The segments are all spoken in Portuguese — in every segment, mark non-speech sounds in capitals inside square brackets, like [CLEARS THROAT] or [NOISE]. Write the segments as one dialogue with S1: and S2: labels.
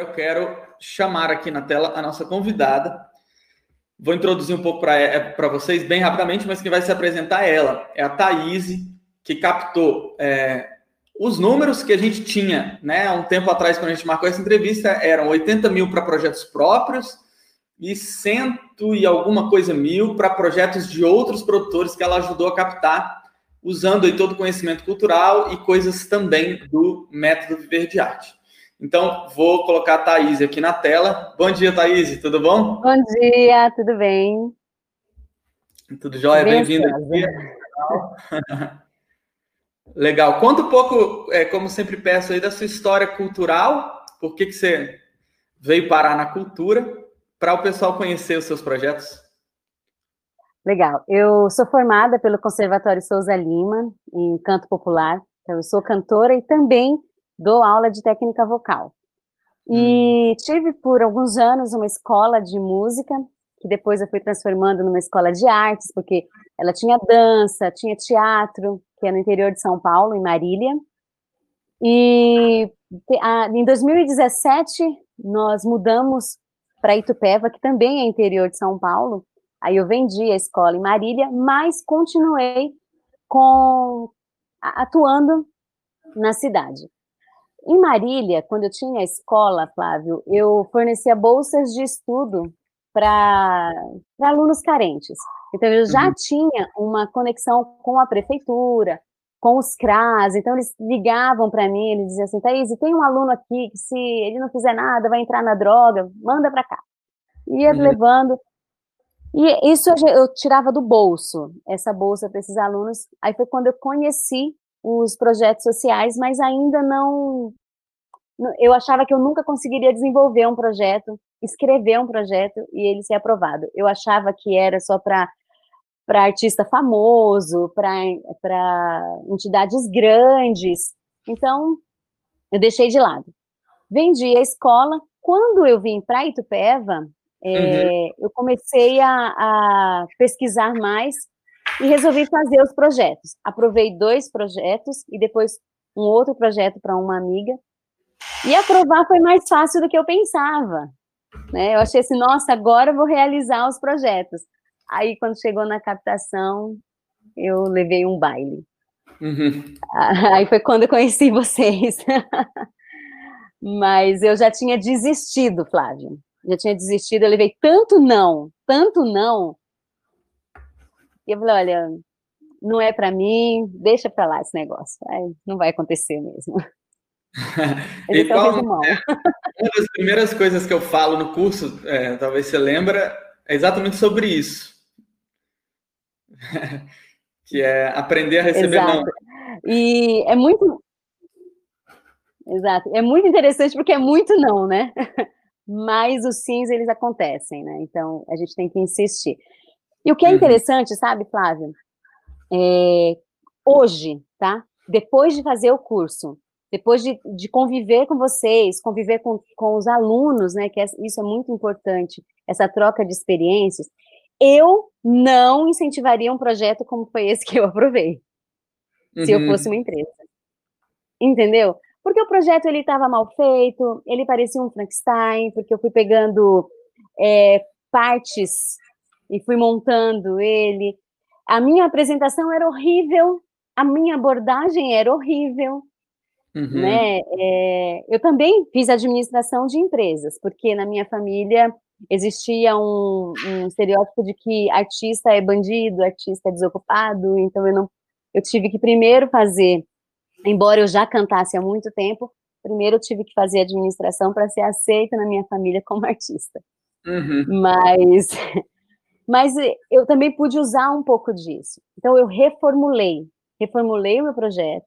S1: agora eu quero chamar aqui na tela a nossa convidada. Vou introduzir um pouco para é, vocês bem rapidamente, mas quem vai se apresentar é ela. É a Thaís, que captou é, os números que a gente tinha, né? Há um tempo atrás, quando a gente marcou essa entrevista, eram 80 mil para projetos próprios e cento e alguma coisa mil para projetos de outros produtores que ela ajudou a captar, usando aí todo o conhecimento cultural e coisas também do método Viver de Arte. Então, vou colocar a Thaís aqui na tela. Bom dia, Thaís, tudo bom?
S2: Bom dia, tudo bem?
S1: Tudo jóia, bem-vinda. [LAUGHS] Legal. Conta um pouco, é, como sempre peço aí, da sua história cultural, por que, que você veio parar na cultura, para o pessoal conhecer os seus projetos.
S2: Legal. Eu sou formada pelo Conservatório Souza Lima, em canto popular. Então, eu sou cantora e também dou aula de técnica vocal. E hum. tive por alguns anos uma escola de música, que depois eu fui transformando numa escola de artes, porque ela tinha dança, tinha teatro, que é no interior de São Paulo, em Marília. E em 2017 nós mudamos para Itupeva, que também é interior de São Paulo. Aí eu vendi a escola em Marília, mas continuei com atuando na cidade. Em Marília, quando eu tinha a escola, Flávio, eu fornecia bolsas de estudo para alunos carentes. Então, eu já uhum. tinha uma conexão com a prefeitura, com os CRAS, então eles ligavam para mim, eles diziam assim, Thaís, tem um aluno aqui que se ele não fizer nada, vai entrar na droga, manda para cá. Ia uhum. levando, e isso eu, eu tirava do bolso, essa bolsa para esses alunos, aí foi quando eu conheci os projetos sociais, mas ainda não, eu achava que eu nunca conseguiria desenvolver um projeto, escrever um projeto e ele ser aprovado. Eu achava que era só para para artista famoso, para entidades grandes. Então, eu deixei de lado. Vendi a escola. Quando eu vim para Itupeva, é, uhum. eu comecei a, a, pesquisar mais e resolvi fazer os projetos. Aprovei dois projetos e depois um outro projeto para uma amiga. E aprovar foi mais fácil do que eu pensava. Né? Eu achei assim, nossa, agora eu vou realizar os projetos. Aí, quando chegou na captação, eu levei um baile. Uhum. [LAUGHS] Aí foi quando eu conheci vocês. [LAUGHS] Mas eu já tinha desistido, Flávio. Já tinha desistido, eu levei tanto não, tanto não. E eu falei, olha, não é para mim, deixa para lá esse negócio. Aí, não vai acontecer mesmo. [LAUGHS]
S1: Igual, é, uma das primeiras coisas que eu falo no curso, é, talvez você lembra, é exatamente sobre isso. [LAUGHS] que é aprender a receber Exato. não.
S2: E é muito. Exato. É muito interessante porque é muito não, né? [LAUGHS] Mas os sims, eles acontecem, né? Então, a gente tem que insistir. E o que é uhum. interessante, sabe, Flávio? É, hoje, tá? Depois de fazer o curso, depois de, de conviver com vocês, conviver com, com os alunos, né? Que é, isso é muito importante, essa troca de experiências eu não incentivaria um projeto como foi esse que eu aprovei, uhum. se eu uhum. fosse uma empresa. Entendeu? Porque o projeto ele estava mal feito, ele parecia um Frankenstein, porque eu fui pegando é, partes e fui montando ele. A minha apresentação era horrível, a minha abordagem era horrível. Uhum. Né? É, eu também fiz administração de empresas, porque na minha família existia um, um, estereótipo de que artista é bandido, artista é desocupado, então eu não, eu tive que primeiro fazer, embora eu já cantasse há muito tempo, primeiro eu tive que fazer administração para ser aceita na minha família como artista. Uhum. Mas, [LAUGHS] mas eu também pude usar um pouco disso. Então eu reformulei, reformulei o meu projeto,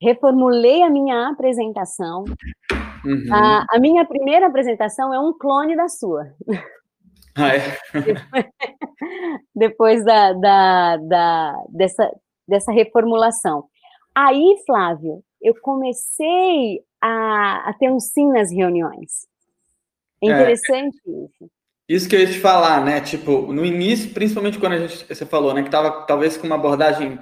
S2: reformulei a minha apresentação, Uhum. A, a, minha primeira apresentação é um clone da sua. Ah, é? [LAUGHS] Depois da, da, da, dessa, dessa reformulação. Aí, Flávio, eu comecei a, a ter um sim nas reuniões. É, é interessante é, isso.
S1: Isso que eu ia te falar, né? Tipo, no início, principalmente quando a gente, você falou, né, que estava talvez com uma abordagem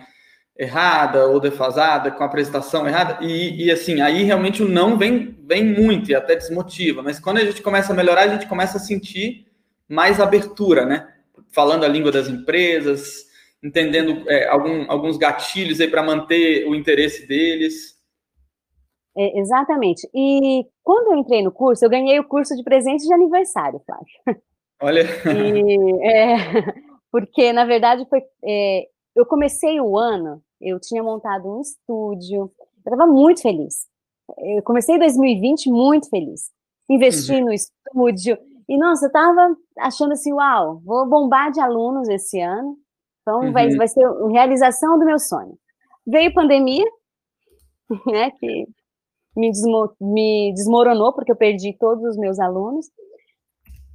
S1: errada ou defasada, com a apresentação errada, e, e, assim, aí realmente o não vem, vem muito e até desmotiva, mas quando a gente começa a melhorar, a gente começa a sentir mais abertura, né? Falando a língua das empresas, entendendo é, algum, alguns gatilhos aí para manter o interesse deles.
S2: É, exatamente. E quando eu entrei no curso, eu ganhei o curso de presente de aniversário, Flávio. [LAUGHS]
S1: Olha.
S2: E, é, [LAUGHS] porque, na verdade, foi, é, eu comecei o ano, eu tinha montado um estúdio, eu estava muito feliz. Eu comecei 2020 muito feliz. Investi uhum. no estúdio, e nossa, eu estava achando assim, uau, vou bombar de alunos esse ano, então uhum. vai, vai ser a realização do meu sonho. Veio pandemia, [LAUGHS] né, que me, desmo me desmoronou, porque eu perdi todos os meus alunos.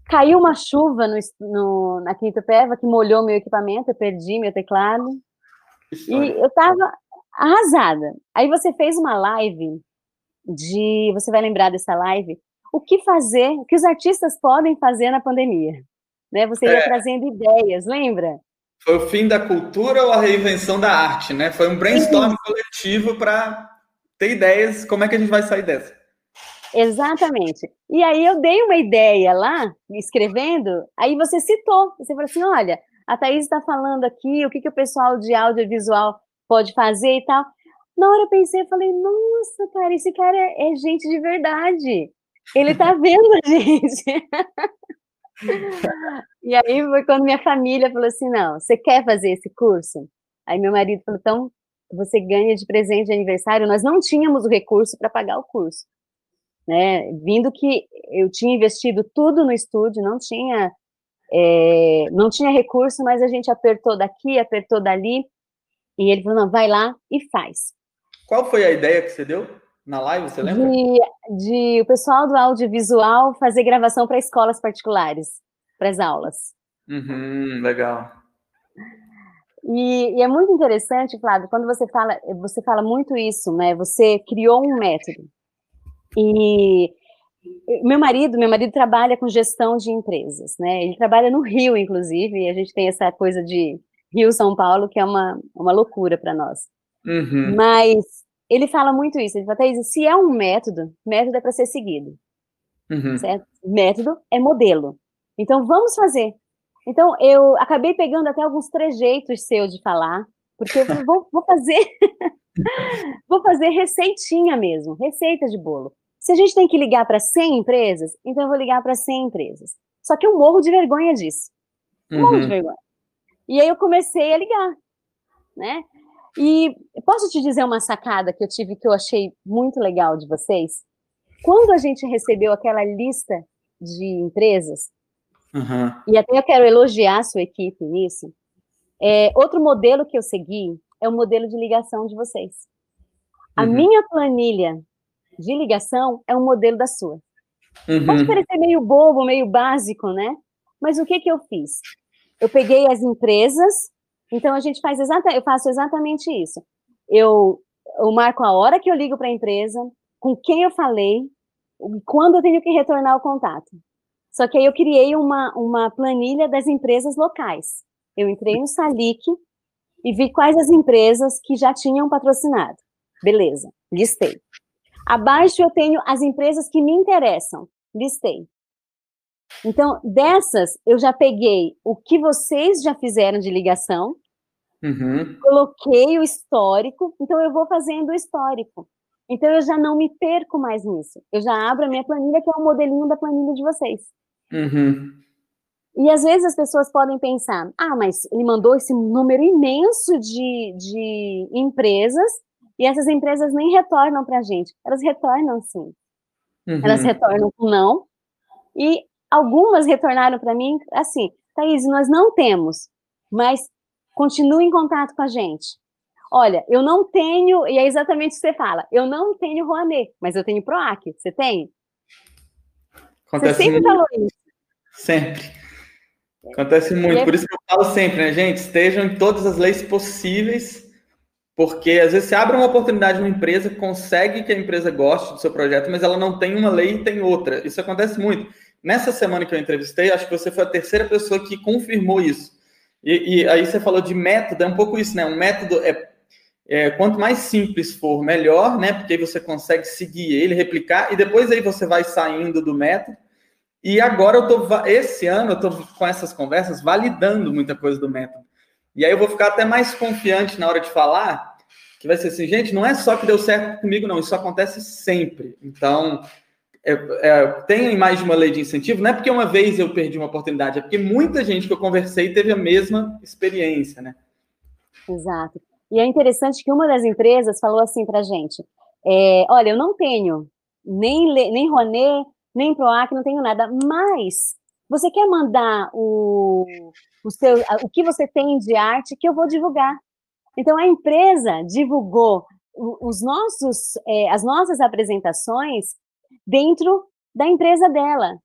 S2: Caiu uma chuva no, no, na Quinta Peva que molhou meu equipamento, eu perdi meu teclado. E eu tava arrasada. Aí você fez uma live de. Você vai lembrar dessa live? O que fazer, o que os artistas podem fazer na pandemia? Né? Você ia é. trazendo ideias, lembra?
S1: Foi o fim da cultura ou a reinvenção da arte, né? Foi um brainstorm coletivo para ter ideias como é que a gente vai sair dessa.
S2: Exatamente. E aí eu dei uma ideia lá, escrevendo, aí você citou, você falou assim, olha, a Thaís está falando aqui, o que, que o pessoal de audiovisual pode fazer e tal. Na hora eu pensei, eu falei, nossa, cara, esse cara é, é gente de verdade. Ele tá [LAUGHS] vendo a gente. e aí foi quando minha família falou assim, não, você quer fazer esse curso? Aí meu marido falou, então você ganha de presente de aniversário. Nós não tínhamos o recurso para pagar o curso né? Vindo que eu tinha investido tudo no estúdio, não tinha é, não tinha recurso, mas a gente apertou daqui, apertou dali, e ele falou, não, vai lá e faz.
S1: Qual foi a ideia que você deu na live, você lembra?
S2: De, de o pessoal do audiovisual fazer gravação para escolas particulares, para as aulas.
S1: Uhum, legal.
S2: E, e, é muito interessante, Flávio, quando você fala, você fala muito isso, né? Você criou um método. E meu marido, meu marido trabalha com gestão de empresas, né? Ele trabalha no Rio, inclusive, e a gente tem essa coisa de Rio São Paulo que é uma, uma loucura para nós. Uhum. Mas ele fala muito isso. Ele fala, Thaís, se é um método, método é para ser seguido. Uhum. Certo? Método é modelo. Então vamos fazer. Então eu acabei pegando até alguns trejeitos seus de falar, porque eu vou, vou fazer, [LAUGHS] vou fazer receitinha mesmo, receita de bolo. Se a gente tem que ligar para 100 empresas, então eu vou ligar para 100 empresas. Só que eu morro de vergonha disso. uhum. morro de uhum. vergonha. E aí eu comecei a ligar, né? E posso te dizer uma sacada que eu tive que eu achei muito legal de vocês? Quando a gente recebeu aquela lista de empresas, uhum. e até eu quero elogiar a sua equipe nisso, é, outro modelo que eu segui é o modelo de ligação de vocês. A uhum. minha planilha de ligação é um modelo da sua. Uhum. Pode parecer meio bobo, meio básico, né? Mas o que que eu fiz? Eu peguei as empresas, então a gente faz exata, eu faço exatamente isso. Eu, eu marco a hora que eu ligo para a empresa, com quem eu falei, quando eu tenho que retornar o contato. Só que aí eu criei uma, uma planilha das empresas locais. Eu entrei no Salic e vi quais as empresas que já tinham patrocinado. Beleza, listei. Abaixo eu tenho as empresas que me interessam. Listei. Então, dessas, eu já peguei o que vocês já fizeram de ligação, uhum. coloquei o histórico, então eu vou fazendo o histórico. Então, eu já não me perco mais nisso. Eu já abro a minha planilha, que é o modelinho da planilha de vocês. Uhum. E às vezes as pessoas podem pensar: ah, mas ele mandou esse número imenso de, de empresas e essas empresas nem retornam para a gente. Elas retornam sim. Uhum. Elas retornam com não. E algumas retornaram para mim assim, Thaís, nós não temos, mas continue em contato com a gente. Olha, eu não tenho, e é exatamente o que você fala, eu não tenho Rouanet, mas eu tenho PROAC. Você tem?
S1: Acontece você sempre muito. falou isso. Sempre. Acontece muito. É... Por isso que eu falo sempre, né, gente? Estejam em todas as leis possíveis porque às vezes você abre uma oportunidade numa empresa, consegue que a empresa goste do seu projeto, mas ela não tem uma lei e tem outra. Isso acontece muito. Nessa semana que eu entrevistei, acho que você foi a terceira pessoa que confirmou isso. E, e aí você falou de método, é um pouco isso, né? Um método é, É, quanto mais simples for, melhor, né? Porque aí você consegue seguir ele, replicar, e depois aí você vai saindo do método. E agora eu tô, esse ano, eu tô com essas conversas validando muita coisa do método. E aí eu vou ficar até mais confiante na hora de falar, que vai ser assim, gente, não é só que deu certo comigo, não, isso acontece sempre. Então, é, é, tem mais de uma lei de incentivo, não é porque uma vez eu perdi uma oportunidade, é porque muita gente que eu conversei teve a mesma experiência, né?
S2: Exato. E é interessante que uma das empresas falou assim para gente: é, olha, eu não tenho nem, nem Ronê, nem Proac, não tenho nada, mas você quer mandar o, o, seu, o que você tem de arte que eu vou divulgar. Então a empresa divulgou os nossos, é, as nossas apresentações dentro da empresa dela.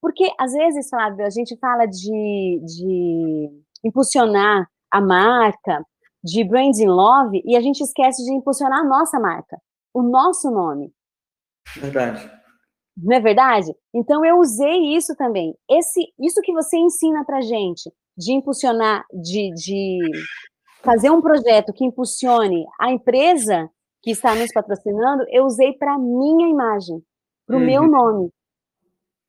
S2: Porque, às vezes, Flávio, a gente fala de, de impulsionar a marca, de branding love, e a gente esquece de impulsionar a nossa marca, o nosso nome.
S1: Verdade.
S2: Não é verdade? Então, eu usei isso também. Esse, isso que você ensina para gente, de impulsionar, de, de fazer um projeto que impulsione a empresa que está nos patrocinando, eu usei para minha imagem para o uhum. meu nome.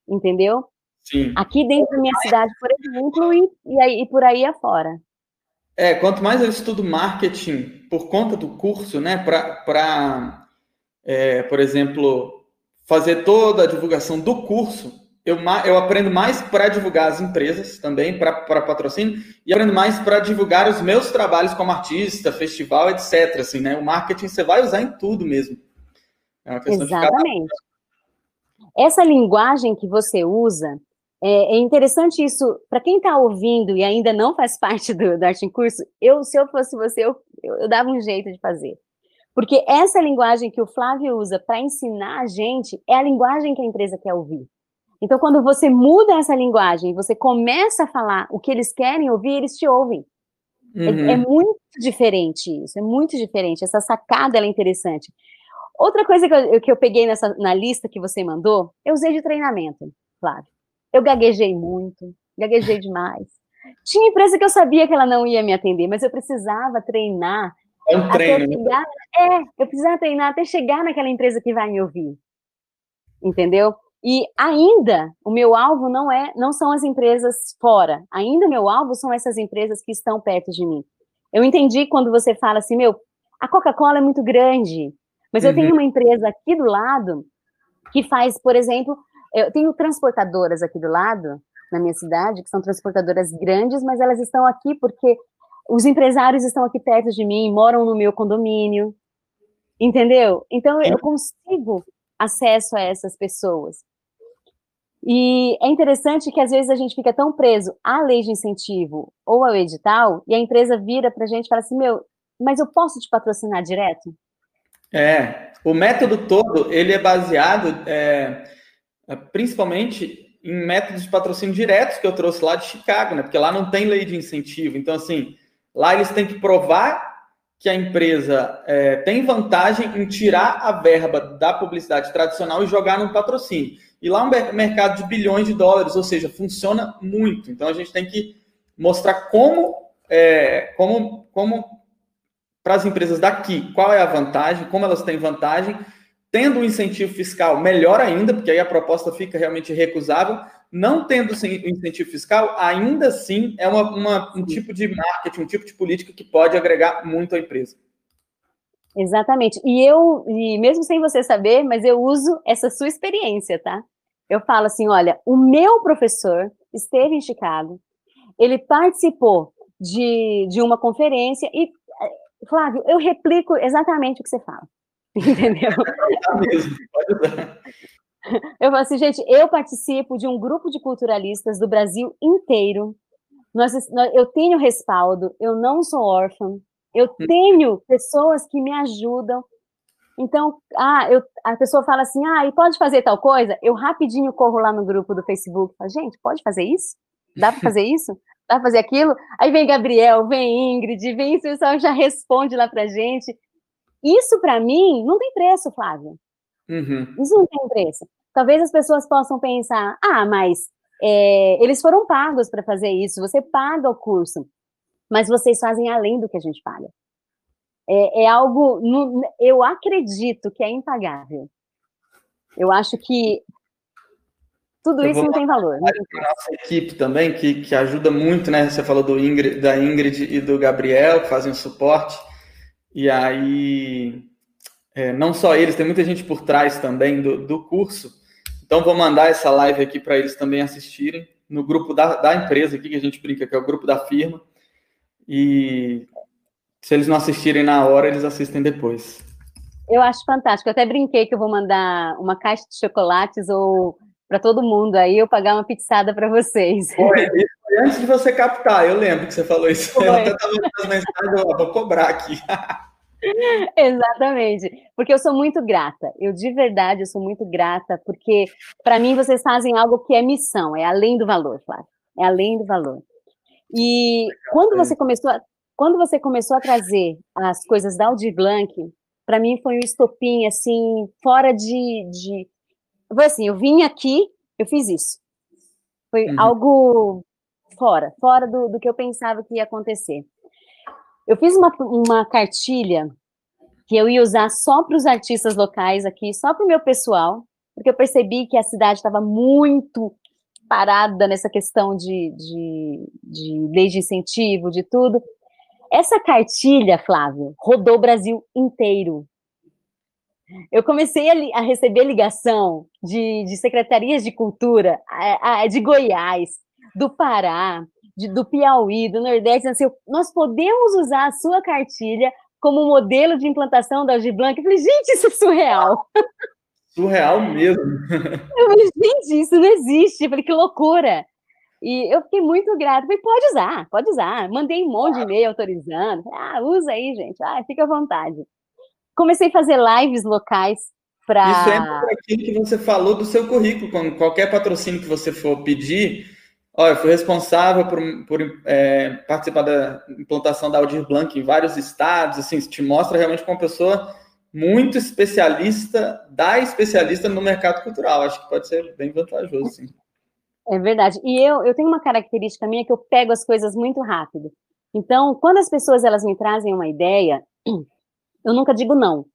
S2: Entendeu?
S1: Sim.
S2: Aqui dentro da minha cidade, por exemplo, e, e, aí, e por aí afora.
S1: É, quanto mais eu estudo marketing por conta do curso, né, para, é, por exemplo, fazer toda a divulgação do curso, eu, eu aprendo mais para divulgar as empresas também, para patrocínio, e aprendo mais para divulgar os meus trabalhos como artista, festival, etc. Assim, né? O marketing você vai usar em tudo mesmo.
S2: É Exatamente. essa linguagem que você usa, é, é interessante isso, para quem está ouvindo e ainda não faz [LAUGHS] parte do, do Arte em Curso, eu, se eu fosse você, eu, eu, eu dava um jeito de fazer. Porque essa linguagem que o Flávio usa para ensinar a gente é a linguagem que a empresa quer ouvir. Então, quando você muda essa linguagem, você começa a falar o que eles querem ouvir, eles te ouvem. É, uhum. É, é, muito diferente isso, é muito diferente. Essa sacada é interessante. Outra coisa que eu, que eu peguei nessa, na lista que você mandou, eu usei de treinamento, Flávio. Eu gaguejei muito, gaguejei [LAUGHS] demais. Tinha empresa que eu sabia que ela não ia me atender, mas eu precisava treinar.
S1: É um treino. Né?
S2: Chegar, é, eu precisava treinar até chegar naquela empresa que vai me ouvir. Entendeu? E ainda o meu alvo não é, não são as empresas fora. Ainda o meu alvo são essas empresas que estão perto de mim. Eu entendi quando você fala assim, meu, a Coca-Cola é muito grande, mas uhum. eu tenho uhum. uma empresa aqui do lado que faz, por exemplo, eu tenho transportadoras aqui do lado, na minha cidade, que são transportadoras grandes, mas elas estão aqui porque os empresários estão aqui perto de mim, moram no meu condomínio, entendeu? Então eu consigo acesso a essas pessoas. E é interessante que às vezes a gente fica tão preso à lei de incentivo ou ao edital, e a empresa vira para a gente e fala assim: meu, mas eu posso te patrocinar direto?
S1: É, o método todo ele é baseado é, é, principalmente em métodos de patrocínio diretos que eu trouxe lá de Chicago, né? Porque lá não tem lei de incentivo. Então, assim, lá eles têm que provar que a empresa é, tem vantagem em tirar a verba da publicidade tradicional e jogar no patrocínio. E lá é um mercado de bilhões de dólares, ou seja, funciona muito. Então a gente tem que mostrar como, é, como, como para as empresas daqui, qual é a vantagem, como elas têm vantagem, tendo um incentivo fiscal, melhor ainda, porque aí a proposta fica realmente recusável, não tendo incentivo fiscal, ainda assim é uma, uma, um tipo de marketing, um tipo de política que pode agregar muito à empresa.
S2: Exatamente. E eu, e mesmo sem você saber, mas eu uso essa sua experiência, tá? Eu falo assim: olha, o meu professor esteve em Chicago, ele participou de, de uma conferência e Flávio, eu replico exatamente o que você fala. [LAUGHS] Entendeu? Eu falo assim, gente, eu participo de um grupo de culturalistas do Brasil inteiro. Nós, eu tenho respaldo, eu não sou órfã, eu hum. tenho pessoas que me ajudam. Então, ah, eu, a pessoa fala assim, ah, e pode fazer tal coisa? Eu rapidinho corro lá no grupo do Facebook, falo, gente, pode fazer isso? Dá para fazer [LAUGHS] isso? vai fazer aquilo. Aí vem Gabriel, vem Ingrid, vem o pessoal já responde lá pra gente. Isso, para mim, não tem preço, Flávio.
S1: Uhum.
S2: Isso não tem preço. Talvez as pessoas possam pensar, ah, mas é, eles foram pagos para fazer isso, você paga o curso, mas vocês fazem além do que a gente paga. É, é algo, no, eu acredito que é impagável. Eu acho que tudo isso não tem valor.
S1: A nossa equipe também, que, que ajuda muito, né? Você falou do Ingrid, da Ingrid e do Gabriel, que fazem o suporte. E aí, é, não só eles, tem muita gente por trás também do, do curso. Então, vou mandar essa live aqui para eles também assistirem, no grupo da, da empresa aqui, que a gente brinca, que é o grupo da firma. E se eles não assistirem na hora, eles assistem depois.
S2: Eu acho fantástico. Eu até brinquei que eu vou mandar uma caixa de chocolates ou para todo mundo aí eu pagar uma pizzada para vocês.
S1: Foi, antes de você captar, eu lembro que você falou isso. Foi. Eu até estava nas mensagens, eu vou cobrar aqui. [LAUGHS]
S2: Exatamente, porque eu sou muito grata. Eu de verdade eu sou muito grata, porque para mim vocês fazem algo que é missão, é além do valor, Flávio. É além do valor. E quando você começou a, quando você começou a trazer as coisas da Aldir Blanc, para mim foi um estopim assim, fora de, de foi assim, eu vim aqui, eu fiz isso. Foi uhum. algo fora, fora do, do que eu pensava que ia acontecer. Eu fiz uma, uma cartilha que eu ia usar só para os artistas locais aqui, só para o meu pessoal, porque eu percebi que a cidade estava muito parada nessa questão de, de, de lei de incentivo, de tudo. Essa cartilha, Flávio, rodou o Brasil inteiro. Eu comecei a, a receber ligação de, de, secretarias de cultura a, a, de Goiás, do Pará, de, do Piauí, do Nordeste, assim, nós podemos usar a sua cartilha como modelo de implantação da Aldir Blanc. Eu falei, gente, isso é surreal.
S1: Surreal mesmo.
S2: Eu falei, gente, isso não existe. Eu falei, que loucura. E eu fiquei muito grata. Falei, pode usar, pode usar. Mandei um monte de e-mail autorizando. Ah, usa aí, gente. Ah, fica à vontade comecei a fazer lives locais para.
S1: Isso é por aquilo que você falou do seu currículo. Com qualquer patrocínio que você for pedir, olha, eu fui responsável por, por é, participar da implantação da Audir Blanc em vários estados. Assim, isso te mostra realmente como uma pessoa muito especialista, da especialista no mercado cultural. Acho que pode ser bem vantajoso, sim.
S2: É verdade. E eu, eu tenho uma característica minha que eu pego as coisas muito rápido. Então, quando as pessoas elas me trazem uma ideia, [CLEARS THROAT] eu nunca digo não.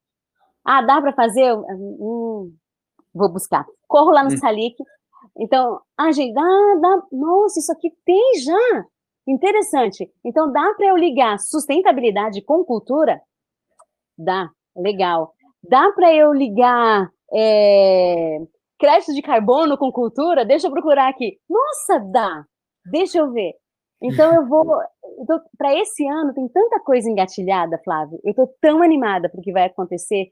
S2: Ah, dá para fazer? Hum, vou buscar. Corro lá no hum. Salic. Então, ah, gente, dá, dá. Nossa, isso aqui tem já. Interessante. Então, dá para eu ligar sustentabilidade com cultura? Dá, legal. Dá para eu ligar é, crédito de carbono com cultura? Deixa eu procurar aqui. Nossa, dá. Deixa eu ver. Então eu vou. Para esse ano tem tanta coisa engatilhada, Flávio. Eu estou tão animada para o que vai acontecer.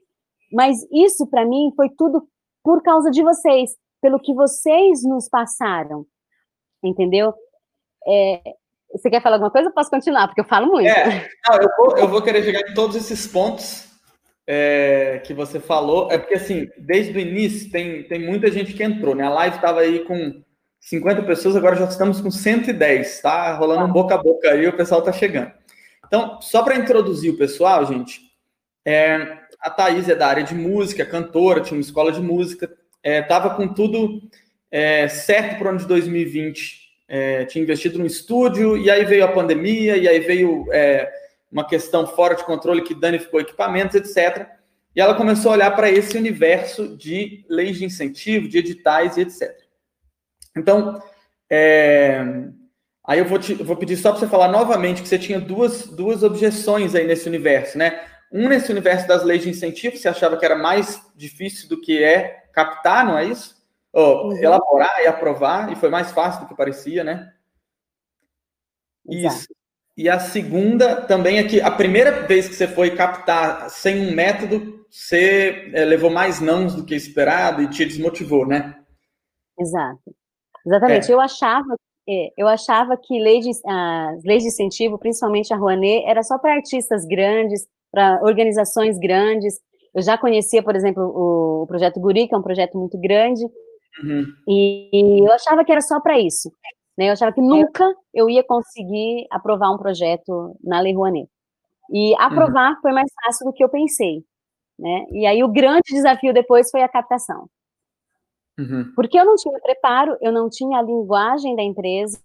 S2: Mas isso para mim foi tudo por causa de vocês, pelo que vocês nos passaram, entendeu? É, você quer falar alguma coisa? Eu posso continuar, porque eu falo muito.
S1: É, não, eu, vou, eu vou querer chegar em todos esses pontos é, que você falou. É porque, assim, desde o início tem, tem muita gente que entrou, né? A live estava aí com 50 pessoas, agora já estamos com 110, tá? Rolando boca a boca aí, o pessoal tá chegando. Então, só para introduzir o pessoal, gente, é, a Thaís é da área de música, cantora, tinha uma escola de música, estava é, com tudo é, certo para o ano de 2020. É, tinha investido no estúdio, e aí veio a pandemia, e aí veio é, uma questão fora de controle que danificou equipamentos, etc. E ela começou a olhar para esse universo de leis de incentivo, de editais e etc. Então, é, aí eu vou, te, vou pedir só para você falar novamente que você tinha duas, duas objeções aí nesse universo, né? Um nesse universo das leis de incentivo, você achava que era mais difícil do que é captar, não é isso? Ou uhum. elaborar e aprovar, e foi mais fácil do que parecia, né? Exato. Isso. E a segunda também é que a primeira vez que você foi captar sem um método, você é, levou mais nãos do que esperado e te desmotivou, né?
S2: Exato. Exatamente. É. Eu achava é, eu achava que lei de, as leis de incentivo, principalmente a Rouanet, era só para artistas grandes, para organizações grandes. Eu já conhecia, por exemplo, o, o, projeto Guri, que é um projeto muito grande, uhum. e, eu achava que era só para isso. Né? Eu achava que nunca eu ia conseguir aprovar um projeto na Lei Rouanet. E aprovar uhum. foi mais fácil do que eu pensei. Né? E aí o grande desafio depois foi a captação. Uhum. Porque eu não tinha preparo, eu não tinha a linguagem da empresa,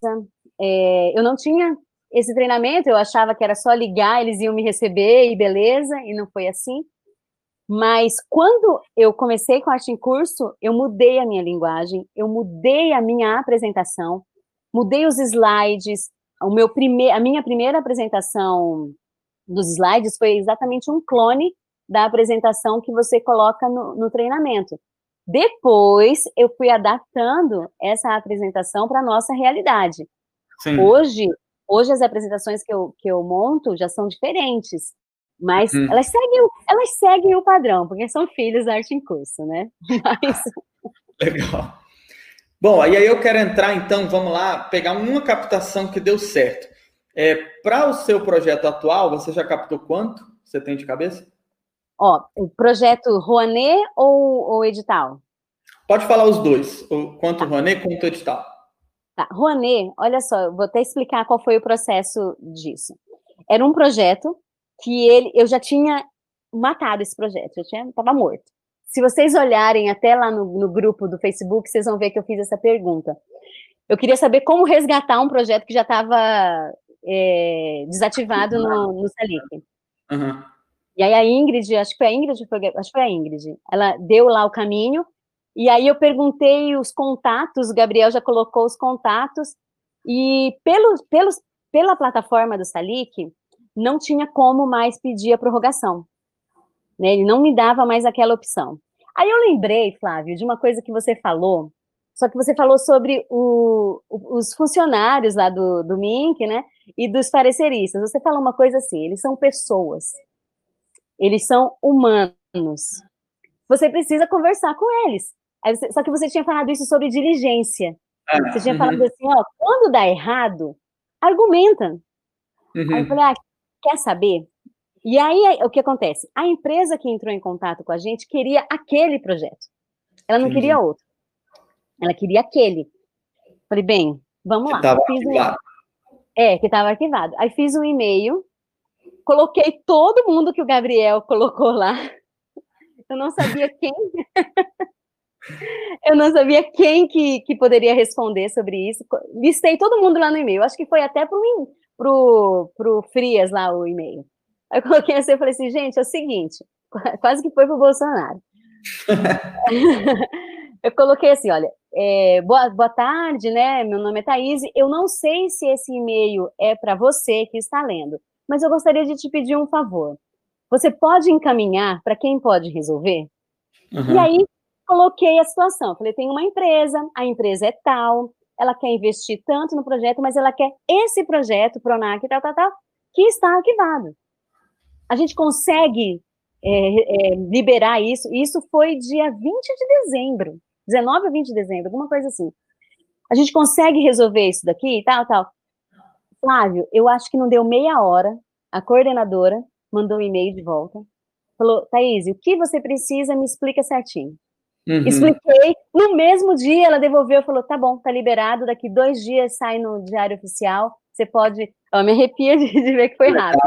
S2: é, eu não tinha esse treinamento, eu achava que era só ligar, eles iam me receber e beleza, e não foi assim. Mas quando eu comecei com arte em curso, eu mudei a minha linguagem, eu mudei a minha apresentação, mudei os slides. O meu prime a minha primeira apresentação dos slides foi exatamente um clone da apresentação que você coloca no, no treinamento. Depois eu fui adaptando essa apresentação para a nossa realidade. Sim. Hoje, hoje as apresentações que eu, que eu monto já são diferentes. Mas hum. elas, seguem, elas seguem o padrão, porque são filhos da arte em curso, né? [LAUGHS] Mas...
S1: Legal. Bom, aí eu quero entrar, então, vamos lá, pegar uma captação que deu certo. É, Para o seu projeto atual, você já captou quanto? Você tem de cabeça?
S2: Ó, o projeto Rouanet ou, ou edital?
S1: Pode falar os dois, quanto tá. Rouanet quanto edital.
S2: Tá, Rouanet, olha só, vou até explicar qual foi o processo disso. Era um projeto que ele, eu já tinha matado esse projeto, eu tinha, estava morto. Se vocês olharem até lá no, no, grupo do Facebook, vocês vão ver que eu fiz essa pergunta. Eu queria saber como resgatar um projeto que já estava é, desativado no, no Salic. Uhum. E aí a Ingrid, acho que foi a Ingrid, acho que foi a Ingrid, ela deu lá o caminho, e aí eu perguntei os contatos, o Gabriel já colocou os contatos, e pelos, pelos, pela plataforma do Salic, não tinha como mais pedir a prorrogação. Né? Ele não me dava mais aquela opção. Aí eu lembrei, Flávio, de uma coisa que você falou, só que você falou sobre o, os funcionários lá do, do MINC, né? E dos pareceristas. Você falou uma coisa assim: eles são pessoas, eles são humanos. Você precisa conversar com eles. Você, só que você tinha falado isso sobre diligência. Ah, você tinha uhum. falado assim: ó, quando dá errado, argumenta. Uhum. Aí eu falei: ah, Quer saber? E aí, o que acontece? A empresa que entrou em contato com a gente queria aquele projeto. Ela não queria outro. Ela queria aquele. Falei, bem, vamos que lá. Tava
S1: arquivado.
S2: Um... É, que estava arquivado. Aí fiz um e-mail, coloquei todo mundo que o Gabriel [LAUGHS] colocou lá. Eu não sabia quem. [LAUGHS] Eu não sabia quem que, que poderia responder sobre isso. Listei todo mundo lá no e-mail. Acho que foi até para pro, pro Frias lá o e-mail. Aí eu coloquei assim, eu falei assim, gente, é o seguinte, [LAUGHS] quase que foi pro Bolsonaro. [LAUGHS] eu coloquei assim, olha, é, boa, boa tarde, né? Meu nome é Thaís. Eu não sei se esse e-mail é para você que está lendo, mas eu gostaria de te pedir um favor. Você pode encaminhar para quem pode resolver? Uhum. E aí coloquei a situação. Falei, tem uma empresa, a empresa é tal, ela quer investir tanto no projeto, mas ela quer esse projeto, Pronac, tal, tal, tal, que está arquivado. A gente consegue é, é, liberar isso, isso foi dia 20 de dezembro, 19 ou 20 de dezembro, alguma coisa assim. A gente consegue resolver isso daqui e tal, tal. Flávio, eu acho que não deu meia hora, a coordenadora mandou um e-mail de volta, falou, Thaís, o que você precisa, me explica certinho. Uhum. Expliquei. No mesmo dia, ela devolveu e falou: tá bom, tá liberado. Daqui dois dias sai no Diário Oficial. Você pode. Eu me arrepia de, de ver que foi rápido.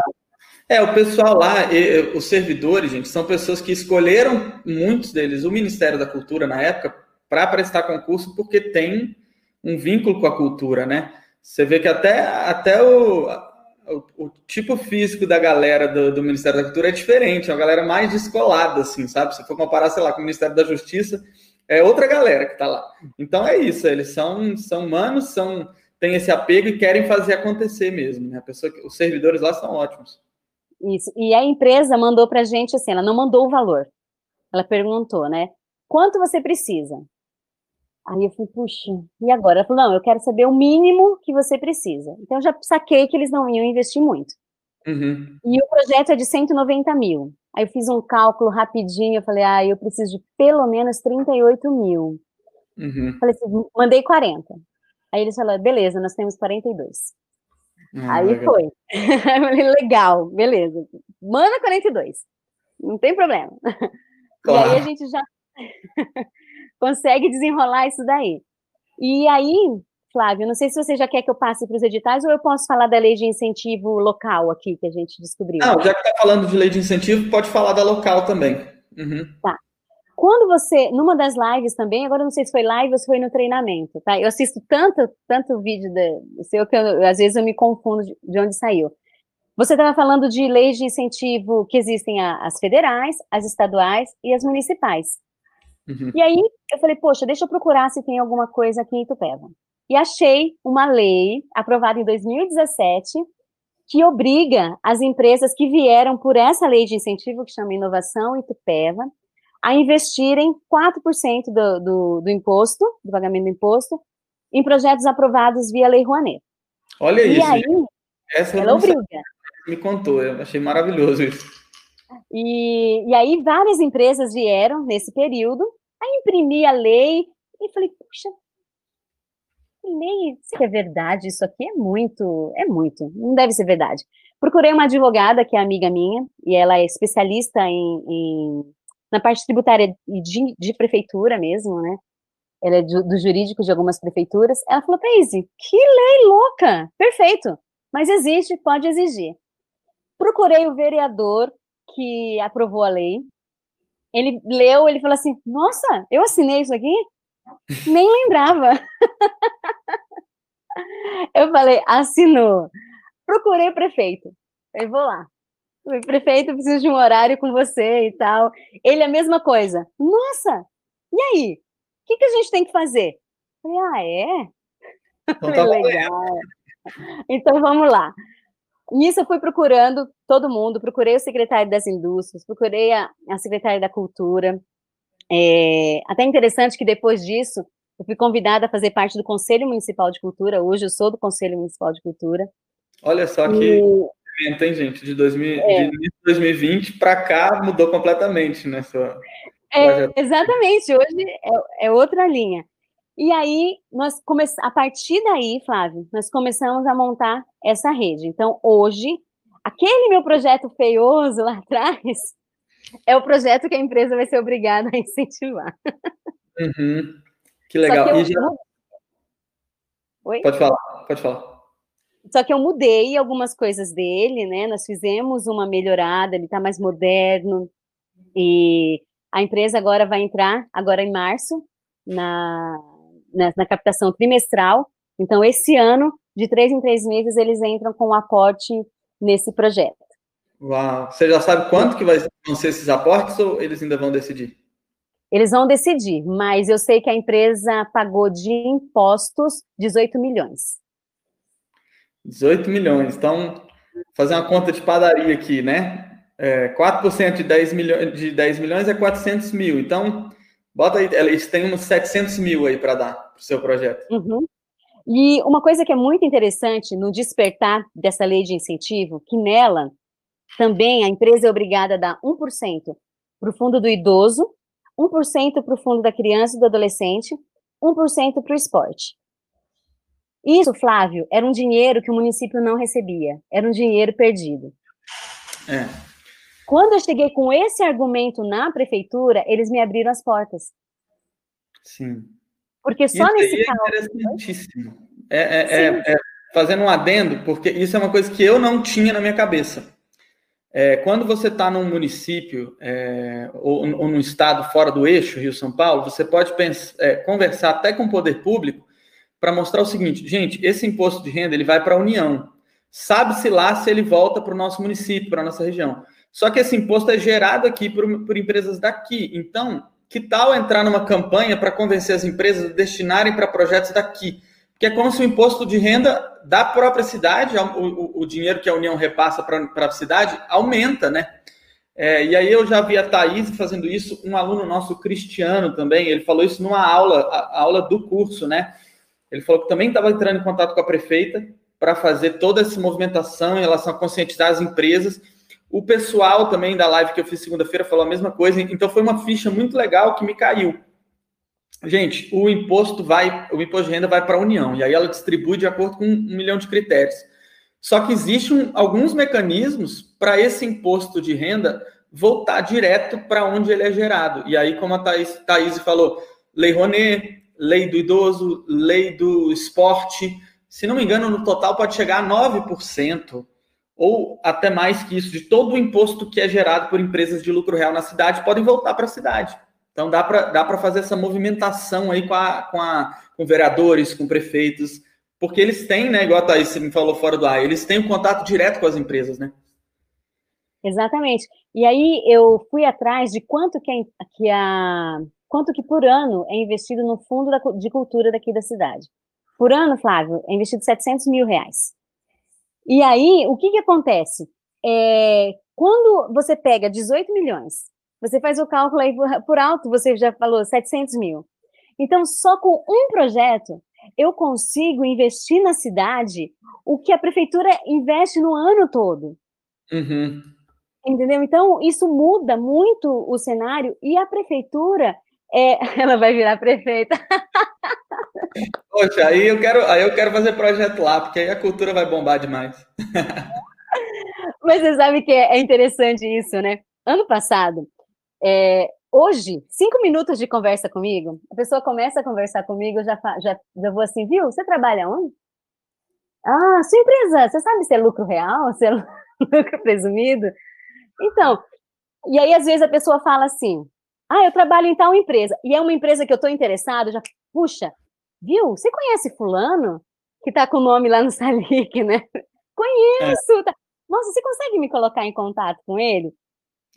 S1: É, o pessoal lá, os servidores, gente, são pessoas que escolheram, muitos deles, o Ministério da Cultura na época, para prestar concurso, porque tem um vínculo com a cultura, né? Você vê que até, até o, o, o, tipo físico da galera do, do, Ministério da Cultura é diferente, é uma galera mais descolada, assim, sabe? Se for comparar, sei lá, com o Ministério da Justiça, é outra galera que tá lá. Então é isso, eles são, são humanos, são, têm esse apego e querem fazer acontecer mesmo, né? A pessoa, os servidores lá são ótimos.
S2: Isso, e a empresa mandou pra gente assim, ela não mandou o valor. Ela perguntou, né? Quanto você precisa? Aí eu falei, puxa, e agora? Ela falou, não, eu quero saber o mínimo que você precisa. Então eu já saquei que eles não iam investir muito. Uhum. E o projeto é de 190 mil. Aí eu fiz um cálculo rapidinho, eu falei, ah, eu preciso de pelo menos 38 mil. Uhum. Falei assim, mandei 40. Aí eles falaram, beleza, nós temos 42. Hum, Aí legal. foi. [LAUGHS] Aí eu falei, legal, beleza. Manda 42. Não tem problema. Claro. E aí a gente já [LAUGHS] consegue desenrolar isso daí. E aí, Flávio, não sei se você já quer que eu passe para os editais ou eu posso falar da lei de incentivo local aqui que a gente descobriu.
S1: Não, já que está falando de lei de incentivo, pode falar da local também. Uhum.
S2: Tá. Quando você, numa das lives também, agora não sei se foi live ou se foi no treinamento, tá? Eu assisto tanto, tanto vídeo do seu que eu, às vezes eu me confundo de, de onde saiu. Você estava falando de leis de incentivo que existem as federais, as estaduais e as municipais. Uhum. E aí eu falei, poxa, deixa eu procurar se tem alguma coisa aqui em Itupeva. E achei uma lei aprovada em 2017 que obriga as empresas que vieram por essa lei de incentivo, que chama Inovação Itupeva, a investirem 4% do, do, do imposto, do pagamento do imposto, em projetos aprovados via Lei Rouanet.
S1: Olha
S2: e
S1: isso.
S2: Aí,
S1: essa
S2: ela obriga.
S1: Me contou, eu achei maravilhoso isso.
S2: E, e aí várias empresas vieram nesse período, a imprimir a lei, e falei, puxa, lei, se é verdade, isso aqui é muito, é muito, não deve ser verdade. Procurei uma advogada que é amiga minha, e ela é especialista em, em na parte tributária de, de, prefeitura mesmo, né? Ela é do, do jurídico de algumas prefeituras. Ela falou, Thaís, que lei louca! Perfeito, mas existe, pode exigir. Procurei o vereador que aprovou a lei. Ele leu, ele falou assim: Nossa, eu assinei isso aqui? Nem lembrava. [LAUGHS] eu falei: Assinou. Procurei o prefeito. Eu vou lá. O prefeito precisa de um horário com você e tal. Ele a mesma coisa. Nossa, e aí? O que, que a gente tem que fazer? Falei, ah, é? Então, tá legal. Então vamos lá. Nisso eu fui procurando todo mundo, procurei o secretário das indústrias, procurei a, a secretária da cultura. É, até interessante que depois disso eu fui convidada a fazer parte do Conselho Municipal de Cultura. Hoje eu sou do Conselho Municipal de Cultura.
S1: Olha só que e... tem gente? De, 2000, é. de 2020 para cá mudou completamente, né? Sua...
S2: É, exatamente, hoje é, é outra linha. E aí, nós começamos, a partir daí, Flávio, nós começamos a montar essa rede. Então, hoje, aquele meu projeto feioso lá [LAUGHS] atrás é o projeto que a empresa vai ser obrigada a incentivar.
S1: Uhum. Que legal.
S2: Que
S1: eu... já... Oi? Pode falar, pode falar.
S2: Só que eu mudei algumas coisas dele, né? Nós fizemos uma melhorada, ele está mais moderno. E a empresa agora vai entrar, agora em março, na, na, na, captação trimestral. Então, esse ano, de três em três meses, eles entram com um aporte nesse projeto.
S1: Uau! Você já sabe quanto que vai, vão ser esses aportes ou eles ainda vão decidir?
S2: Eles vão decidir, mas eu sei que a empresa pagou de impostos 18 milhões.
S1: 18 milhões. Então, fazer uma conta de padaria aqui, né? É, 4% de 10, milhões, de 10 milhões é 400 mil. Então, Bota aí, eles têm uns 700 mil aí para dar para o seu projeto.
S2: Uhum. E uma coisa que é muito interessante no despertar dessa lei de incentivo, que nela também a empresa é obrigada a dar 1% para o fundo do idoso, 1% para o fundo da criança e do adolescente, 1% para o esporte. Isso, Flávio, era um dinheiro que o município não recebia, era um dinheiro perdido.
S1: É.
S2: Quando eu cheguei com esse argumento na prefeitura, eles me abriram as portas.
S1: Sim.
S2: Porque só
S1: isso
S2: nesse
S1: é caso. Interessantíssimo. É, é, é, é, fazendo um adendo, porque isso é uma coisa que eu não tinha na minha cabeça. É, quando você está num município é, ou, ou num estado fora do eixo, Rio-São Paulo, você pode pensar, conversar até com o poder público para mostrar o seguinte: gente, esse imposto de renda ele vai para a União. Sabe-se lá se ele volta para o nosso município, para a nossa região. Só que esse imposto é gerado aqui por, por empresas daqui. Então, que tal entrar numa campanha para convencer as empresas a destinarem para projetos daqui? Porque é como se o imposto de renda da própria cidade, o, o, o dinheiro que a União repassa para a cidade, aumenta, né? É, e aí eu já vi a Thaís fazendo isso, um aluno nosso, Cristiano, também, ele falou isso numa aula, a, a aula do curso, né? Ele falou que também estava entrando em contato com a prefeita para fazer toda essa movimentação em relação a conscientizar as empresas o pessoal também da live que eu fiz segunda-feira falou a mesma coisa, então foi uma ficha muito legal que me caiu. Gente, o imposto vai, o imposto de renda vai para a União, e aí ela distribui de acordo com um milhão de critérios. Só que existem alguns mecanismos para esse imposto de renda voltar direto para onde ele é gerado. E aí, como a Thaís, Thaís falou, lei Rouanet, lei do idoso, lei do esporte, se não me engano, no total pode chegar a 9% ou até mais que isso, de todo o imposto que é gerado por empresas de lucro real na cidade, podem voltar para a cidade. Então dá para dá fazer essa movimentação aí com, a, com, a, com vereadores, com prefeitos, porque eles têm, né, igual a Thaís me falou fora do ar, eles têm um contato direto com as empresas, né?
S2: Exatamente. E aí eu fui atrás de quanto que a, que a quanto que por ano é investido no fundo da, de cultura daqui da cidade. Por ano, Flávio, é investido 700 mil reais. E aí, o que que acontece? É, quando você pega 18 milhões, você faz o cálculo aí por, alto, você já falou 700 mil. Então, só com um projeto, eu consigo investir na cidade o que a prefeitura investe no ano todo.
S1: Uhum.
S2: Entendeu? Então, isso muda muito o cenário e a prefeitura, é, [LAUGHS] ela vai virar prefeita.
S1: Poxa, aí eu quero, aí eu quero fazer projeto lá, porque aí a cultura vai bombar demais. [LAUGHS]
S2: Mas você sabe que é interessante isso, né? Ano passado, é, hoje, cinco minutos de conversa comigo, a pessoa começa a conversar comigo, eu já, já, já vou assim, viu? Você trabalha onde? Ah, sua empresa, você sabe se é lucro real, se é [LAUGHS] lucro presumido? Então, e aí às vezes a pessoa fala assim, ah, eu trabalho em tal empresa, e é uma empresa que eu estou interessado, já, puxa, viu, você conhece fulano? Que está com o nome lá no [LAUGHS] Salic, né? Conheço! É. Tá. Nossa, você consegue me colocar em contato com ele?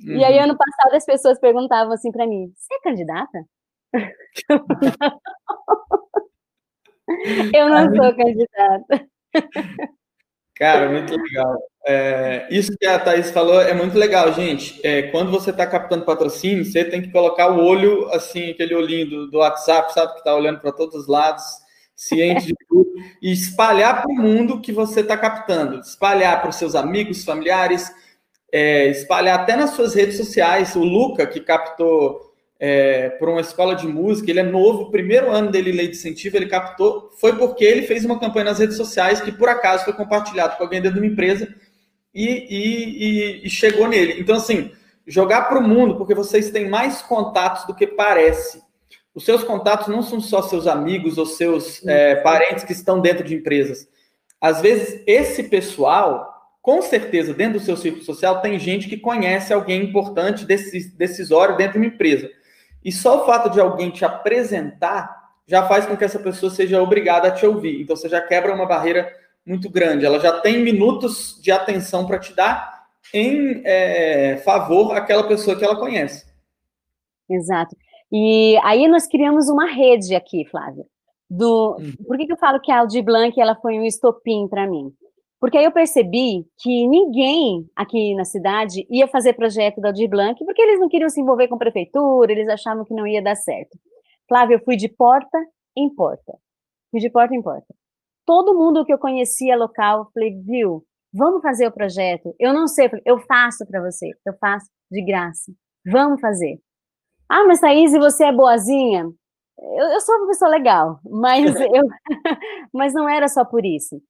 S2: Uhum. E aí, uhum. ano passado, as pessoas perguntavam assim para mim, você é candidata? [LAUGHS] eu não sou candidata. [LAUGHS]
S1: Cara, muito legal. É, isso que a Thaís falou é muito legal, gente. É, quando você está captando patrocínio, você tem que colocar o olho, assim, aquele olhinho do, do WhatsApp, sabe, que está olhando para todos os lados, ciente de [LAUGHS] tudo, e espalhar para o mundo que você está captando. Espalhar para os seus amigos, familiares, é, espalhar até nas suas redes sociais. O Luca, que captou é, por uma escola de música, ele é novo, o primeiro ano dele lei de incentivo, ele captou, foi porque ele fez uma campanha nas redes sociais que por acaso foi compartilhado com alguém dentro de uma empresa e, e, e chegou nele. Então, assim, jogar para o mundo, porque vocês têm mais contatos do que parece. Os seus contatos não são só seus amigos ou seus é, parentes que estão dentro de empresas. Às vezes, esse pessoal, com certeza, dentro do seu círculo social, tem gente que conhece alguém importante, decisório dentro de uma empresa. E só o fato de alguém te apresentar já faz com que essa pessoa seja obrigada a te ouvir. Então você já quebra uma barreira muito grande. Ela já tem minutos de atenção para te dar em é, favor aquela pessoa que ela conhece.
S2: Exato. E aí nós criamos uma rede aqui, Flávia. Do, hum. Por que, que eu falo que a Aldi Blanc ela foi um estopim para mim? Porque aí eu percebi que ninguém aqui na cidade ia fazer projeto da Aldir Blanc, porque eles não queriam se envolver com prefeitura, eles achavam que não ia dar certo. Flávia, eu fui de porta em porta. Fui de porta em porta. Todo mundo que eu conhecia local, falei, viu, vamos fazer o projeto. Eu não sei, eu faço para você, eu faço de graça. Vamos fazer. Ah, mas Thaís, você é boazinha? Eu, eu sou uma pessoa legal, mas, [LAUGHS] eu, [LAUGHS] mas não era só por isso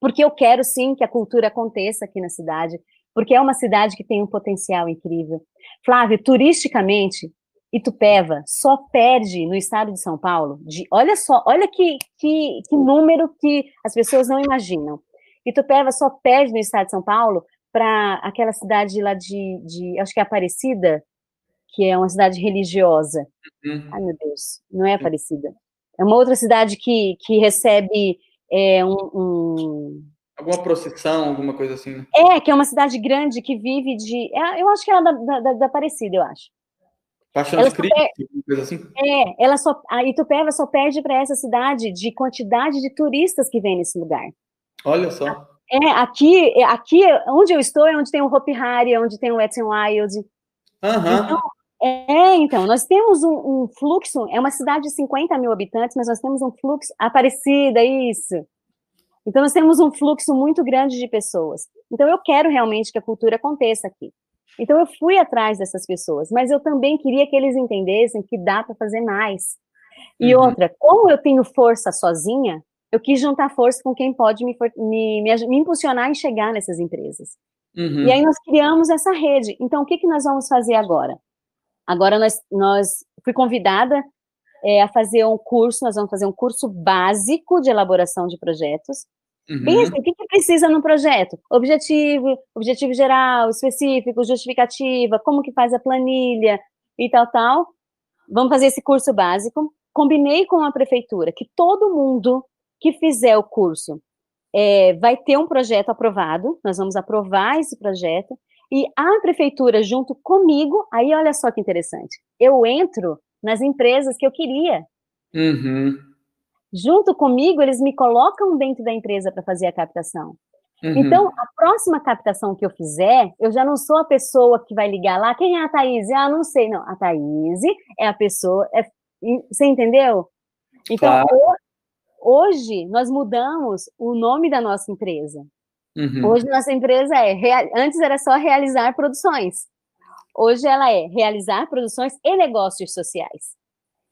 S2: porque eu quero sim que a cultura aconteça aqui na cidade, porque é uma cidade que tem um potencial incrível. Flávio, turisticamente, Itupeva só perde no estado de São Paulo, de, olha só, olha que, que, que número que as pessoas não imaginam. Itupeva só perde no estado de São Paulo para aquela cidade lá de, de, acho que é Aparecida, que é uma cidade religiosa. Uhum. Ai, meu Deus, não é Aparecida. É uma outra cidade que, que recebe é, um, um...
S1: Alguma procissão, alguma coisa assim? Né?
S2: É, que é uma cidade grande que vive de. É, eu acho que é da, da, da Aparecida, eu acho.
S1: Paixão de Cristo, coisa assim?
S2: É, ela só, a Itupeva só perde para essa cidade de quantidade de turistas que vem nesse lugar.
S1: Olha só.
S2: É, aqui, aqui onde eu estou é onde tem o Hopi Hari, é onde tem o Wet n Wild.
S1: Uhum.
S2: Então, é, então, nós temos um, um, fluxo, é uma cidade de 50 mil habitantes, mas nós temos um fluxo, Aparecida, isso. Então, nós temos um fluxo muito grande de pessoas. Então, eu quero realmente que a cultura aconteça aqui. Então, eu fui atrás dessas pessoas, mas eu também queria que eles entendessem que dá para fazer mais. E uhum. outra, como eu tenho força sozinha, eu quis juntar força com quem pode me, me, me, me impulsionar em chegar nessas empresas. Uhum. E aí nós criamos essa rede. Então, o que, que nós vamos fazer agora? Agora nós, nós fui convidada é, a fazer um curso, nós vamos fazer um curso básico de elaboração de projetos. Uhum. Bem assim, o que, que precisa no projeto? Objetivo, objetivo geral, específico, justificativa, como que faz a planilha e tal, tal. vamos fazer esse curso básico. Combinei com a prefeitura que todo mundo que fizer o curso é, vai ter um projeto aprovado, nós vamos aprovar esse projeto, e a prefeitura, junto comigo, aí olha só que interessante, eu entro nas empresas que eu queria.
S1: Uhum.
S2: Junto comigo, eles me colocam dentro da empresa para fazer a captação. Uhum. Então, a próxima captação que eu fizer, eu já não sou a pessoa que vai ligar lá. Quem é a Thaís? Ah, não sei. Não, a Thaís é a pessoa. É, você entendeu? Então, claro. hoje, nós mudamos o nome da nossa empresa. Uhum. Hoje, nossa empresa é. Antes era só realizar produções. Hoje, ela é realizar produções e negócios sociais.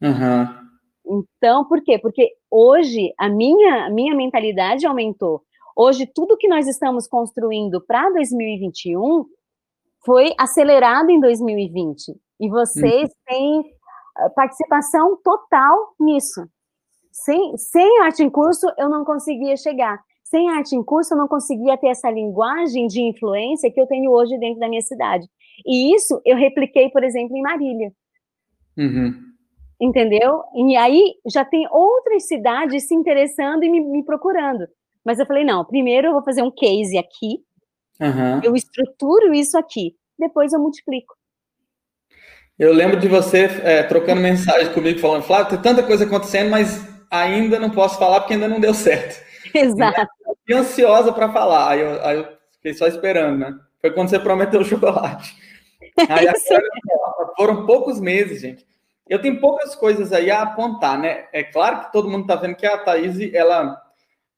S1: Uhum.
S2: Então, por quê? Porque hoje a minha, a minha mentalidade aumentou. Hoje, tudo que nós estamos construindo para 2021 foi acelerado em 2020. E vocês uhum. têm ah, participação total nisso. Sem, sem arte em curso, eu não conseguia chegar. Sem arte em curso, eu não conseguia ter essa linguagem de influência que eu tenho hoje dentro da minha cidade. E isso eu repliquei, por exemplo, em Marília.
S1: Uhum.
S2: Entendeu? E aí já tem outras cidades se interessando e me, me procurando. Mas eu falei, não, primeiro eu vou fazer um case aqui,
S1: uhum.
S2: eu estruturo isso aqui, depois eu multiplico.
S1: Eu lembro de você é, trocando mensagem comigo, falando, Flávio, tem tanta coisa acontecendo, mas ainda não posso falar porque ainda não deu certo. [LAUGHS]
S2: Exato.
S1: Ansiosa para falar, aí eu, aí eu, fiquei só esperando, né? Foi quando você prometeu o chocolate. [LAUGHS] Aí agora, foram poucos meses, gente. Eu tenho poucas coisas aí a apontar, né? É claro que todo mundo está vendo que a Thaís, ela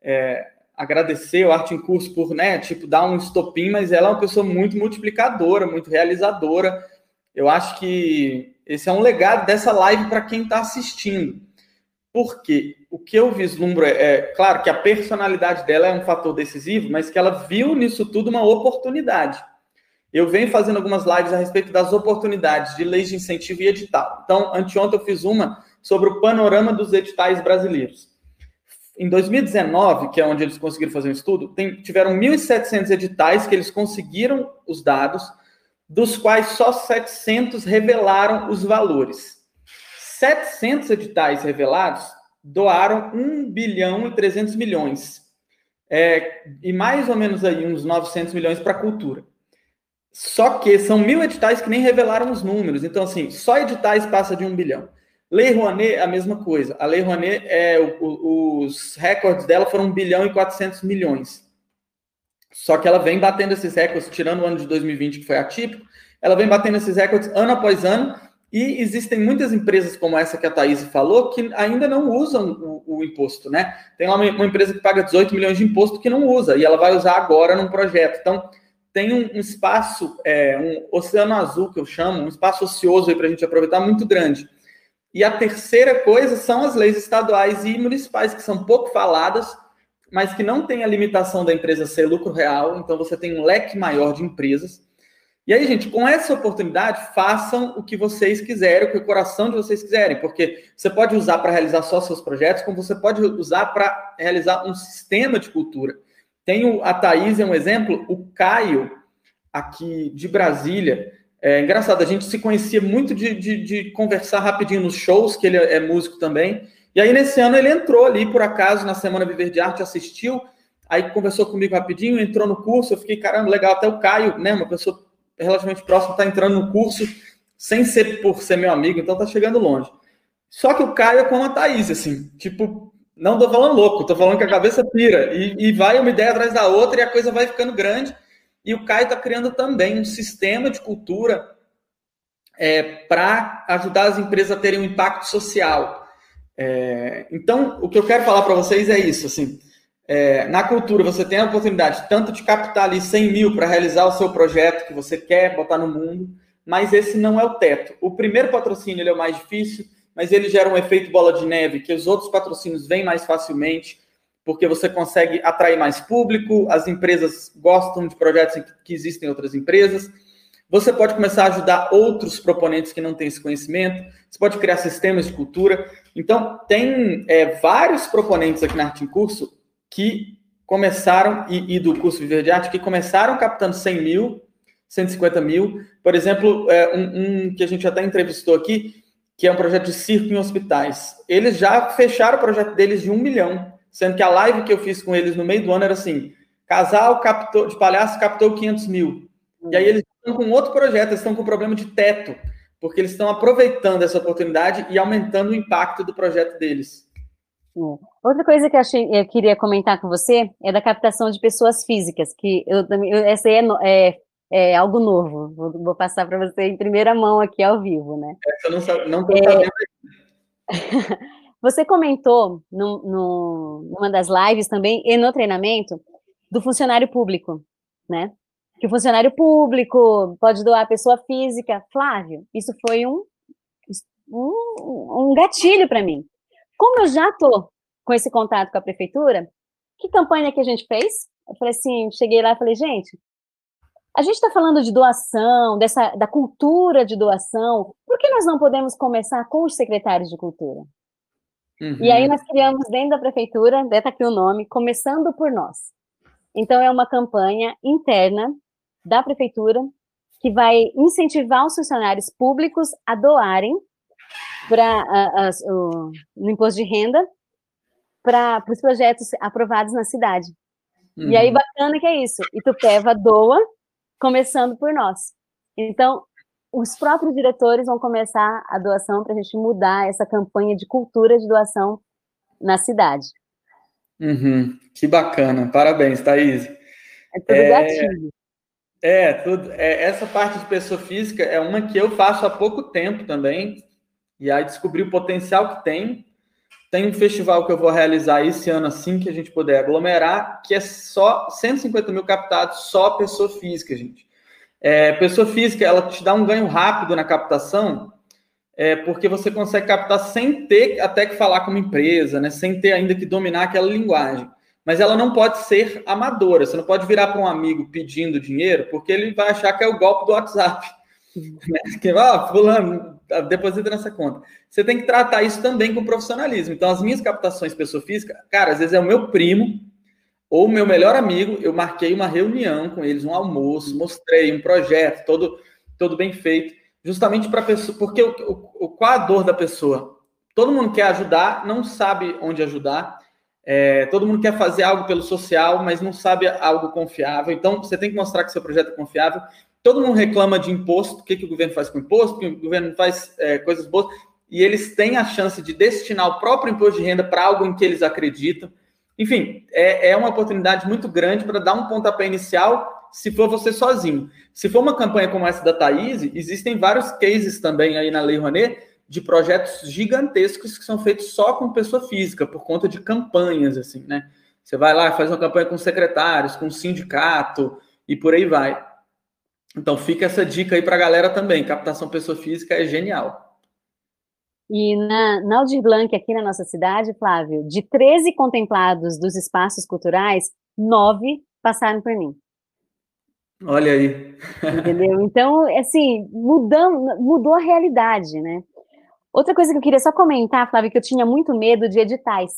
S1: é, agradecer o Arte em Curso por, né, tipo, dar um estopim, mas ela é uma pessoa muito multiplicadora, muito realizadora. Eu acho que esse é um legado dessa live para quem está assistindo. Porque o que eu vislumbro é, é, claro que a personalidade dela é um fator decisivo, mas que ela viu nisso tudo uma oportunidade. Eu venho fazendo algumas lives a respeito das oportunidades de leis de incentivo e edital. Então, anteontem eu fiz uma sobre o panorama dos editais brasileiros. Em 2019, que é onde eles conseguiram fazer um estudo, tem, tiveram 1.700 editais que eles conseguiram os dados, dos quais só 700 revelaram os valores. 700 editais revelados doaram 1 bilhão e 300 milhões. É, e mais ou menos aí uns 900 milhões para a cultura. Só que são mil editais que nem revelaram os números. Então, assim, só editais passa de um bilhão. Lei Rouanet, a mesma coisa. A Lei Rouanet, é, o, os recordes dela foram 1 bilhão e 400 milhões. Só que ela vem batendo esses recordes, tirando o ano de 2020, que foi atípico, ela vem batendo esses recordes ano após ano, e existem muitas empresas como essa que a Thaís falou, que ainda não usam o, o imposto, né? Tem lá uma, uma, empresa que paga 18 milhões de imposto que não usa, e ela vai usar agora num projeto. Então, tem um, um espaço, é, um oceano azul, que eu chamo, um espaço ocioso aí para a gente aproveitar muito grande. E a terceira coisa são as leis estaduais e municipais, que são pouco faladas, mas que não tem a limitação da empresa ser lucro real, então você tem um leque maior de empresas. E aí, gente, com essa oportunidade, façam o que vocês quiserem, o que o coração de vocês quiserem, porque você pode usar para realizar só seus projetos, como você pode usar para realizar um sistema de cultura. Tem a Thaís, é um exemplo, o Caio, aqui de Brasília, é engraçado, a gente se conhecia muito de, de, de, conversar rapidinho nos shows, que ele é músico também. E aí, nesse ano, ele entrou ali, por acaso, na Semana Viver de Arte, assistiu, aí conversou comigo rapidinho, entrou no curso. Eu fiquei, caramba, legal. Até o Caio, né, uma pessoa relativamente próxima, está entrando no curso, sem ser por ser meu amigo, então tá chegando longe. Só que o Caio é como a Thaís, assim, tipo, não tô falando louco, tô falando que a cabeça pira. E, e vai uma ideia atrás da outra e a coisa vai ficando grande. E o Caio está criando também um sistema de cultura é, para ajudar as empresas a terem um impacto social. É, então, o que eu quero falar para vocês é isso, assim, é, na cultura você tem a oportunidade tanto de captar ali 100 mil para realizar o seu projeto que você quer botar no mundo, mas esse não é o teto. O primeiro patrocínio é o mais difícil, mas ele gera um efeito bola de neve, que os outros patrocínios vêm mais facilmente porque você consegue atrair mais público, as empresas gostam de projetos que existem em outras empresas. Você pode começar a ajudar outros proponentes que não têm esse conhecimento, você pode criar sistemas de cultura. Então, tem é, vários proponentes aqui na Arte em Curso que começaram, e, e, do curso Viver de Arte, que começaram captando 100 mil, 150 mil. Por exemplo, é, um, um que a gente até entrevistou aqui, que é um projeto de circo em hospitais. Eles já fecharam o projeto deles de um milhão, sendo que a live que eu fiz com eles no meio do ano era assim: casal captou, de palhaço captou 500 mil. E aí eles estão com outro projeto, eles estão com problema de teto, porque eles estão aproveitando essa oportunidade e aumentando o impacto do projeto deles.
S2: É. Outra coisa que eu, achei, eu, queria comentar com você é da captação de pessoas físicas, que eu, eu essa é, é é algo novo. Vou, vou passar para você em primeira mão aqui ao vivo, né?
S1: Essa eu não, sabe, não tô. É... [LAUGHS]
S2: você comentou no, no, numa das lives também e no treinamento do funcionário público, né? Que o funcionário público pode doar a pessoa física. Flávio, isso foi um, um, um gatilho para mim. Como eu já tô com esse contato com a prefeitura, que campanha que a gente fez? Eu falei assim, cheguei lá e falei, gente, a gente está falando de doação, dessa, da cultura de doação, por que nós não podemos começar com os secretários de cultura? Uhum. E aí nós criamos dentro da prefeitura, está aqui o nome, Começando por Nós. Então é uma campanha interna da prefeitura que vai incentivar os funcionários públicos a doarem para no imposto de renda para os projetos aprovados na cidade. Uhum. E aí, uhum. bacana que é isso. Itupeva doa começando por nós. Então, os próprios diretores vão começar a doação para a gente mudar essa campanha de cultura de doação na cidade.
S1: Uhum, que bacana, parabéns, Thaís.
S2: É tudo é, gatilho.
S1: É, tudo, é, essa parte de pessoa física é uma que eu faço há pouco tempo também, e aí descobri o potencial que tem. Tem um festival que eu vou realizar esse ano, assim que a gente puder aglomerar, que é só 150 mil captados, só pessoa física, gente. É, pessoa física, ela te dá um ganho rápido na captação, é, porque você consegue captar sem ter até que falar com uma empresa, né? sem ter ainda que dominar aquela linguagem. Mas ela não pode ser amadora. Você não pode virar para um amigo pedindo dinheiro, porque ele vai achar que é o golpe do WhatsApp. Né? Que, ah, fulano, deposita nessa conta. Você tem que tratar isso também com profissionalismo. Então, as minhas captações pessoa física, cara, às vezes é o meu primo ou o meu melhor amigo, eu marquei uma reunião com eles, um almoço, mostrei um projeto todo, todo bem feito, justamente para pessoa, porque o, o, qual a dor da pessoa? Todo mundo quer ajudar, não sabe onde ajudar, é, todo mundo quer fazer algo pelo social, mas não sabe algo confiável. Então, você tem que mostrar que seu projeto é confiável todo mundo reclama de imposto, o que, que o governo faz com imposto, que o governo faz é, coisas boas, e eles têm a chance de destinar o próprio imposto de renda para algo em que eles acreditam. Enfim, é, é uma oportunidade muito grande para dar um pontapé inicial se for você sozinho. Se for uma campanha como essa da Thaís, existem vários cases também aí na Lei Rouanet de projetos gigantescos que são feitos só com pessoa física, por conta de campanhas, assim, né? Você vai lá, faz uma campanha com secretários, com sindicato e por aí vai. Então fica essa dica aí para a galera também. Captação pessoa física é genial.
S2: E na, na Aldir Blanc, aqui na nossa cidade, Flávio, de 13 contemplados dos espaços culturais, nove passaram por mim.
S1: Olha aí.
S2: Entendeu? [LAUGHS] Então, assim, mudou, mudou a realidade, né? Outra coisa que eu queria só comentar, Flávio, que eu tinha muito medo de editais.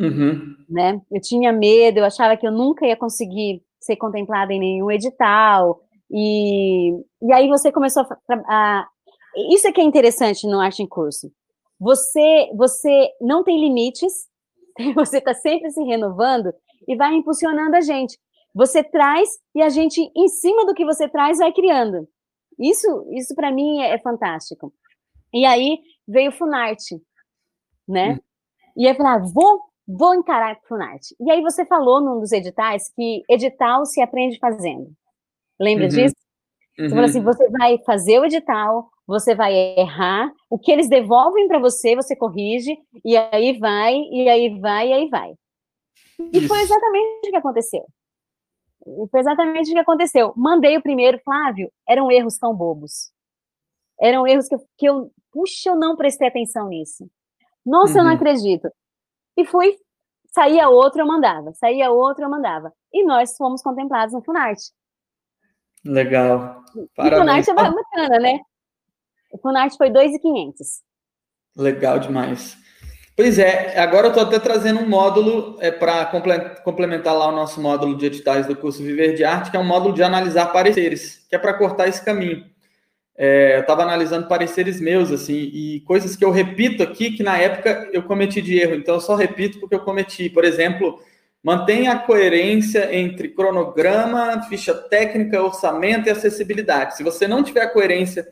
S1: Uhum.
S2: Né? Eu tinha medo, eu achava que eu nunca ia conseguir ser contemplada em nenhum edital, e, e aí você começou a, a, Isso é que é interessante no Arte em Curso. Você, você não tem limites, [LAUGHS] você está sempre se renovando e vai impulsionando a gente. Você traz e a gente, em cima do que você traz, vai criando. Isso, isso para mim é, é, fantástico. E aí veio o Funarte, né? Hum. E aí falei, ah, vou, vou encarar o Funarte. E aí você falou num dos editais que edital se aprende fazendo. Lembra uhum. disso? Uhum. Você fala assim, você vai fazer o edital, você vai errar, o que eles devolvem para você, você corrige, e aí vai, e aí vai, e aí vai. E Isso. foi exatamente o que aconteceu. E foi exatamente o que aconteceu. Mandei o primeiro, Flávio, eram erros tão bobos. Eram erros que eu, que eu puxa, eu não prestei atenção nisso. Nossa, uhum. eu não uhum. acredito. E fui, saía outro, eu mandava, saía outro, eu mandava. E nós fomos contemplados no Funarte.
S1: Legal.
S2: Parabéns. O Funarte é bacana, né? O Funarte foi 2,500.
S1: Legal demais. Pois é, agora eu estou até trazendo um módulo é, para complementar lá o nosso módulo de editais do curso Viver de Arte, que é um módulo de analisar pareceres, que é para cortar esse caminho. é, eu estava analisando pareceres meus, assim, e coisas que eu repito aqui que na época eu cometi de erro. Então, eu só repito porque eu cometi. Por exemplo, mantenha a coerência entre cronograma, ficha técnica, orçamento e acessibilidade. Se você não tiver a coerência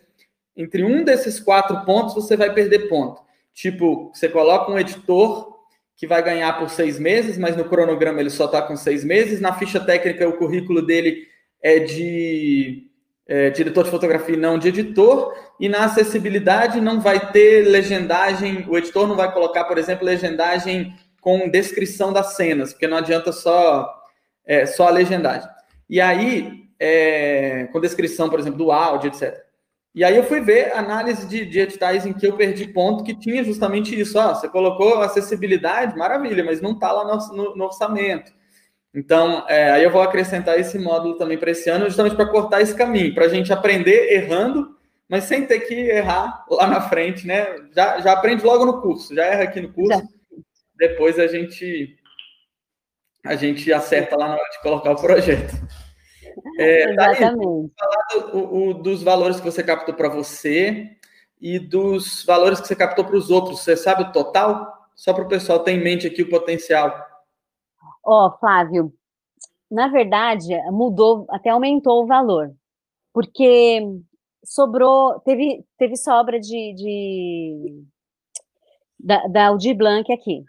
S1: entre um desses quatro pontos, você vai perder ponto. Tipo, você coloca um editor que vai ganhar por seis meses, mas no cronograma ele só está com seis meses. Na ficha técnica, o currículo dele é de é, diretor de fotografia e não de editor. E na acessibilidade não vai ter legendagem, o editor não vai colocar, por exemplo, legendagem com descrição das cenas, porque não adianta só, é, só a legendagem. E aí, é, com descrição, por exemplo, do áudio, etc. E aí eu fui ver análise de, de editais em que eu perdi ponto que tinha justamente isso. Ó, você colocou acessibilidade, maravilha, mas não está lá no, no, no, orçamento. Então, é, aí eu vou acrescentar esse módulo também para esse ano, justamente para cortar esse caminho, para a gente aprender errando, mas sem ter que errar lá na frente, né? Já, já aprende logo no curso, já erra aqui no curso, já. Depois a gente a gente acerta lá na hora de colocar o projeto. É, [LAUGHS] Exatamente. Falar do, o, dos valores que você captou para você e dos valores que você captou para os outros. Você sabe o total? Só para o pessoal ter em mente aqui o potencial.
S2: Ó, oh, Flávio, na verdade, mudou, até aumentou o valor. Porque sobrou, teve, teve sobra de, de da, da Aldir Blanc aqui.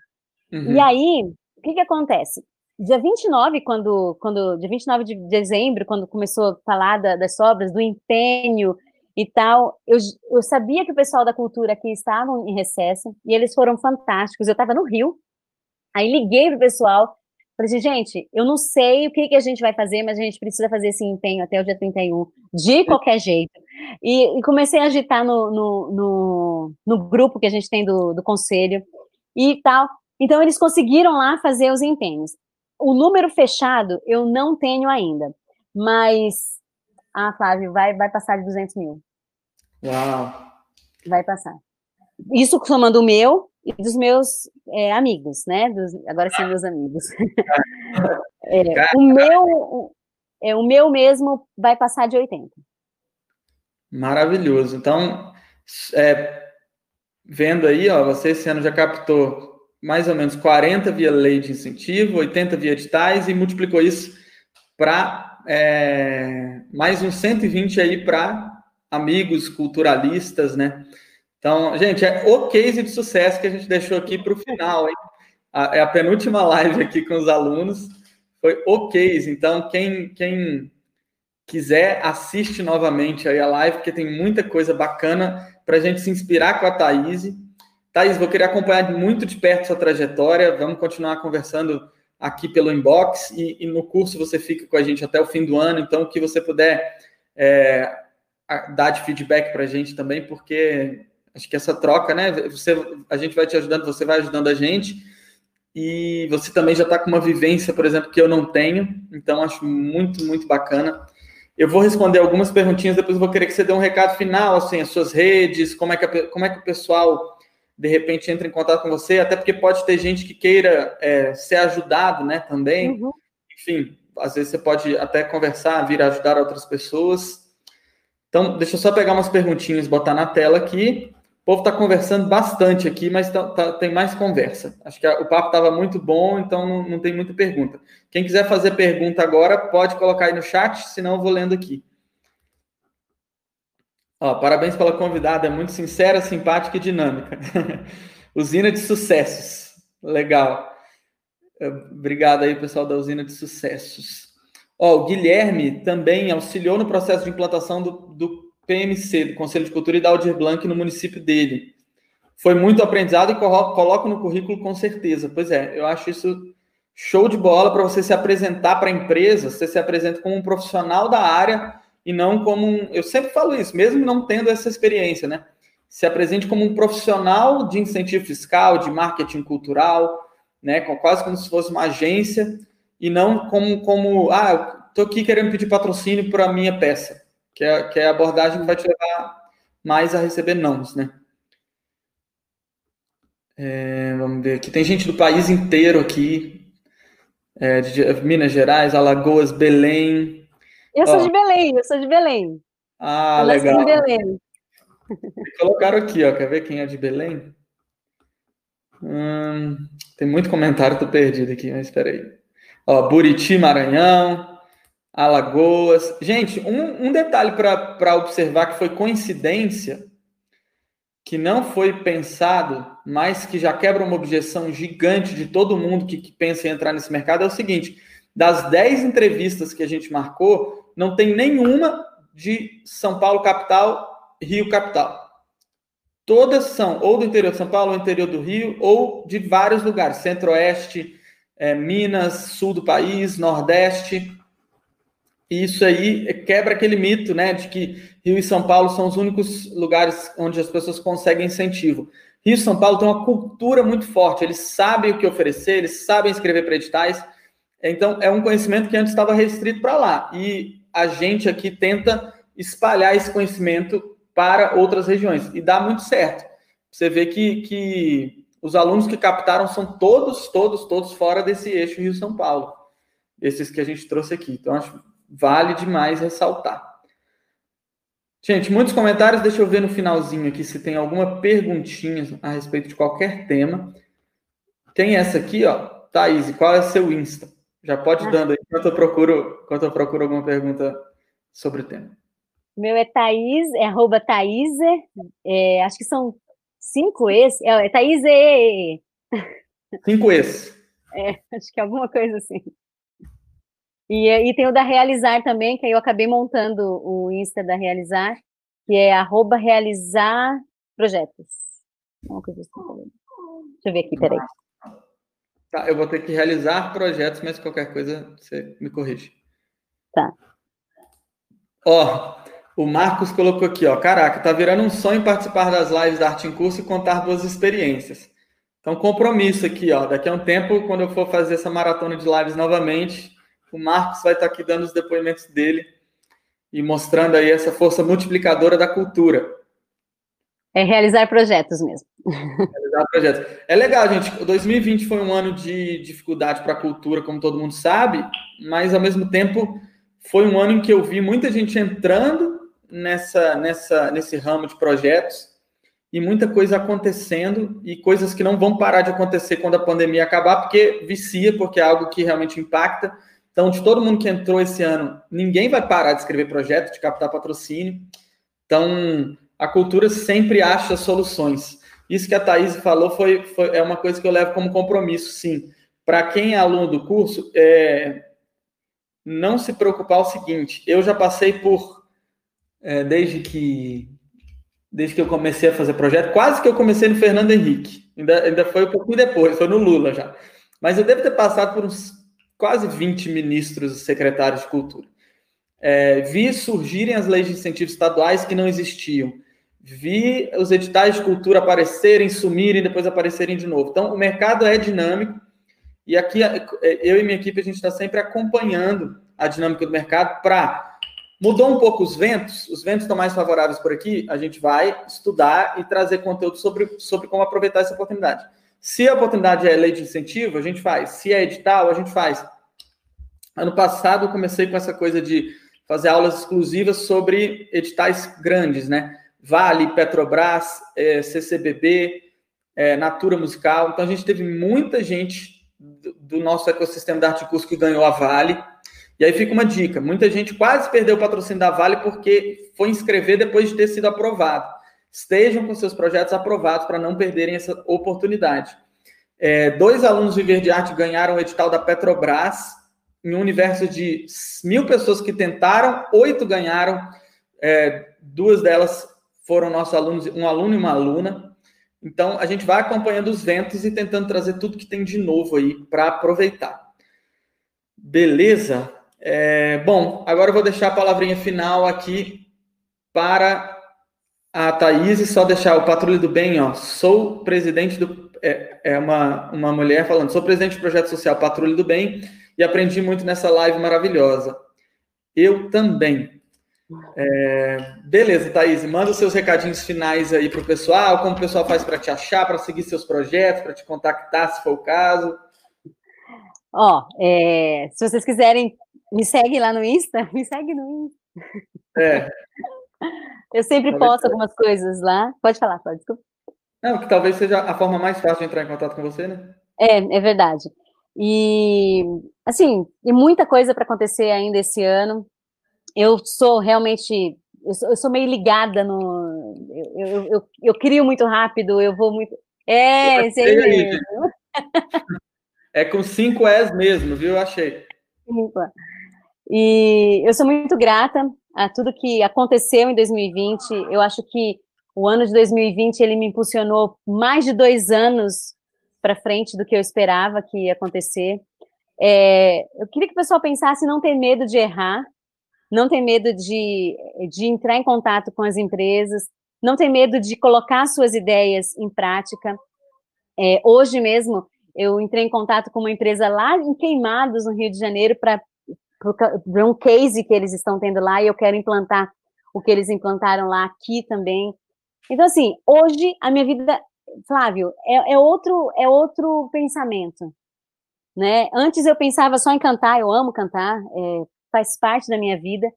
S2: Uhum. E aí, o que que acontece? Dia 29, quando, quando, dia 29 de dezembro, quando começou a falar da, das sobras, do empenho e tal, eu, eu sabia que o pessoal da cultura aqui estavam em recesso e eles foram fantásticos. Eu estava no Rio, aí liguei pro pessoal, falei assim, gente, eu não sei o que, que a gente vai fazer, mas a gente precisa fazer esse empenho até o dia 31, de qualquer jeito. E, e comecei a agitar no, no, no, no, grupo que a gente tem do, do conselho e tal. Então, eles conseguiram lá fazer os empenhos. O número fechado eu não tenho ainda, mas. Ah, Flávio, vai, vai passar de 200 mil.
S1: Uau!
S2: Vai passar. Isso somando o meu e dos meus é, amigos, né? Dos, agora sim, meus amigos. [LAUGHS] é, o meu. É, o meu mesmo vai passar de 80.
S1: Maravilhoso. Então, é, vendo aí, ó, você esse ano já captou mais ou menos 40 via lei de incentivo, 80 via editais e multiplicou isso para é, mais uns 120 aí para amigos culturalistas, né? Então, gente, é o case de sucesso que a gente deixou aqui para o final, hein? A, é a penúltima live aqui com os alunos, foi o case. Então, quem, quem quiser, assiste novamente aí a live, porque tem muita coisa bacana para a gente se inspirar com a Thaís Thaís, vou querer acompanhar muito de perto sua trajetória. Vamos continuar conversando aqui pelo inbox e, e no curso você fica com a gente até o fim do ano. Então, o que você puder é, dar de feedback para a gente também, porque acho que essa troca, né? Você, a gente vai te ajudando, você vai ajudando a gente. E você também já está com uma vivência, por exemplo, que eu não tenho. Então, acho muito, muito bacana. Eu vou responder algumas perguntinhas, depois vou querer que você dê um recado final, assim, as suas redes, como é que, a, como é que o pessoal de repente entra em contato com você, até porque pode ter gente que queira é, ser ajudado, né, também. Uhum. Enfim, às vezes você pode até conversar, vir ajudar outras pessoas. Então, deixa eu só pegar umas perguntinhas, botar na tela aqui. O povo está conversando bastante aqui, mas tá, tá, tem mais conversa. Acho que a, o papo estava muito bom, então não, não tem muita pergunta. Quem quiser fazer pergunta agora, pode colocar aí no chat, senão eu vou lendo aqui. Ó, parabéns pela convidada, é muito sincera, simpática e dinâmica. [LAUGHS] Usina de Sucessos. Legal. Obrigado aí, pessoal da Usina de Sucessos. Ó, o Guilherme também auxiliou no processo de implantação do, do PMC, do Conselho de Cultura e da Aldir Blanc no município dele. Foi muito aprendizado e coloco no currículo com certeza. Pois é, eu acho isso show de bola para você se apresentar para a empresa, você se apresenta como um profissional da área e não como um. Eu sempre falo isso, mesmo não tendo essa experiência, né? Se apresente como um profissional de incentivo fiscal, de marketing cultural, né? Quase como se fosse uma agência, e não como, como ah, estou aqui querendo pedir patrocínio para a minha peça, que é, que é a abordagem que vai te levar mais a receber nãos, né? É, vamos ver aqui. Tem gente do país inteiro aqui. É, de Minas Gerais, Alagoas, Belém,
S2: eu sou de Belém, eu sou de Belém.
S1: Ah, legal. Em Belém. Colocaram aqui, ó. Quer ver quem é de Belém? Hum, tem muito comentário, tô perdido aqui, mas espera aí. Ó, Buriti, Maranhão, Alagoas. Gente, um, um detalhe para observar que foi coincidência, que não foi pensado, mas que já quebra uma objeção gigante de todo mundo que, que pensa em entrar nesse mercado, é o seguinte: das 10 entrevistas que a gente marcou, não tem nenhuma de São Paulo capital, Rio capital. Todas são ou do interior de São Paulo, ou interior do Rio, ou de vários lugares, centro-oeste, é, Minas, sul do país, nordeste. E isso aí quebra aquele mito, né, de que Rio e São Paulo são os únicos lugares onde as pessoas conseguem incentivo. Rio e São Paulo tem uma cultura muito forte, eles sabem o que oferecer, eles sabem escrever para editais. Então, é um conhecimento que antes estava restrito para lá. E a gente aqui tenta espalhar esse conhecimento para outras regiões. E dá muito certo. Você vê que, que os alunos que captaram são todos, todos, todos fora desse eixo Rio-São Paulo. Esses que a gente trouxe aqui. Então, acho vale demais ressaltar. Gente, muitos comentários. Deixa eu ver no finalzinho aqui se tem alguma perguntinha a respeito de qualquer tema. Tem essa aqui, ó. Thaís, qual é o seu Insta? Já pode ir dando aí enquanto eu procuro, enquanto eu procuro alguma pergunta sobre o tema.
S2: Meu é Thaís, é arroba Thaís, é, acho que são cinco es, é, é Thaís e...
S1: Cinco es.
S2: É, acho que é alguma coisa assim. E, e tem o da Realizar também, que aí eu acabei montando o Insta da Realizar, que é arroba realizar projetos. Uma coisa assim. Deixa eu ver aqui, peraí.
S1: Tá, eu vou ter que realizar projetos, mas qualquer coisa você me corrige.
S2: Tá.
S1: Ó, o Marcos colocou aqui, ó. Caraca, tá virando um sonho participar das lives da Arte em Curso e contar boas experiências. Então, compromisso aqui, ó. Daqui a um tempo, quando eu for fazer essa maratona de lives novamente, o Marcos vai estar aqui dando os depoimentos dele e mostrando aí essa força multiplicadora da cultura.
S2: É realizar projetos mesmo. Realizar
S1: projetos. É legal, gente. 2020 foi um ano de dificuldade para a cultura, como todo mundo sabe, mas ao mesmo tempo foi um ano em que eu vi muita gente entrando nessa, nessa, nesse ramo de projetos e muita coisa acontecendo e coisas que não vão parar de acontecer quando a pandemia acabar, porque vicia, porque é algo que realmente impacta. Então, de todo mundo que entrou esse ano, ninguém vai parar de escrever projeto, de captar patrocínio. Então, a cultura sempre acha soluções. Isso que a Thaís falou foi, foi é uma coisa que eu levo como compromisso, sim. Para quem é aluno do curso, é, não se preocupar o seguinte: eu já passei por é, desde que desde que eu comecei a fazer projeto, quase que eu comecei no Fernando Henrique. Ainda, ainda foi um pouquinho depois, foi no Lula já. Mas eu devo ter passado por uns quase 20 ministros e secretários de cultura. É, vi surgirem as leis de incentivos estaduais que não existiam. Vi os editais de cultura aparecerem, sumirem, depois aparecerem de novo. Então, o mercado é dinâmico e aqui eu e minha equipe a gente está sempre acompanhando a dinâmica do mercado para Mudou um pouco os ventos, os ventos estão mais favoráveis por aqui, a gente vai estudar e trazer conteúdo sobre, sobre como aproveitar essa oportunidade. Se a oportunidade é lei de incentivo, a gente faz. Se é edital, a gente faz. Ano passado eu comecei com essa coisa de fazer aulas exclusivas sobre editais grandes, né? Vale, Petrobras, é, CCBB, é, Natura Musical. Então a gente teve muita gente do, do nosso ecossistema da Arte Curso que ganhou a Vale e aí fica uma dica: muita gente quase perdeu o patrocínio da Vale porque foi inscrever depois de ter sido aprovado. Estejam com seus projetos aprovados para não perderem essa oportunidade. É, dois alunos do Viver de Arte ganharam o edital da Petrobras, em um universo de mil pessoas que tentaram, oito ganharam, é, duas delas foram nossos alunos, um aluno e uma aluna. Então, a gente vai acompanhando os ventos e tentando trazer tudo que tem de novo aí para aproveitar. Beleza? É, bom, agora eu vou deixar a palavrinha final aqui para a Thaís e só deixar o Patrulha do Bem, ó. Sou presidente do. É, é uma, uma mulher falando, sou presidente do projeto social Patrulha do Bem e aprendi muito nessa live maravilhosa. Eu também. É, beleza, Thaís, manda os seus recadinhos finais aí para o pessoal, como o pessoal faz para te achar, para seguir seus projetos, para te contactar, se for o caso.
S2: Ó, é, se vocês quiserem me segue lá no Insta? [LAUGHS] Me segue no Insta.
S1: É.
S2: Eu sempre talvez posto algumas coisas lá. Pode falar, pode, desculpa.
S1: Não, que talvez seja a forma mais fácil de entrar em contato com você, né?
S2: É, é verdade. E, assim, e muita coisa para acontecer ainda esse ano. Eu sou realmente, eu sou, eu sou meio ligada no. Eu, eu, eu, eu, crio muito rápido, eu vou muito. É, esse aí mesmo. [LAUGHS]
S1: É com cinco S mesmo, viu? Eu achei.
S2: E eu sou muito grata a tudo que aconteceu em 2020. Eu acho que o ano de 2020 ele me impulsionou mais de dois anos para frente do que eu esperava que ia acontecer. É, eu queria que o pessoal pensasse não ter medo de errar, não ter medo de, de entrar em contato com as empresas, não ter medo de colocar suas ideias em prática. É, hoje mesmo, eu entrei em contato com uma empresa lá em Queimados, no Rio de Janeiro, para um case que eles estão tendo lá, e eu quero implantar o que eles implantaram lá aqui também. Então, assim, hoje a minha vida, Flávio, é, é outro, é outro pensamento. Né? Antes eu pensava só em cantar, eu amo cantar, é, faz parte da minha vida,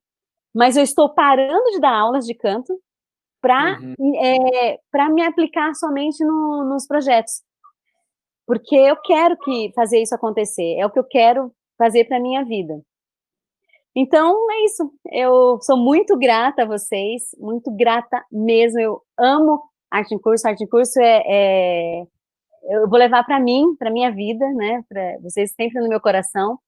S2: mas eu estou parando de dar aulas de canto para uhum. é, me aplicar somente no, nos projetos. Porque eu quero que fazer isso acontecer, é o que eu quero fazer para a minha vida. Então, é isso. Eu sou muito grata a vocês, muito grata mesmo. Eu amo arte em curso. Arte em curso é, é eu vou levar para mim, para minha vida, né? Para vocês sempre no meu coração.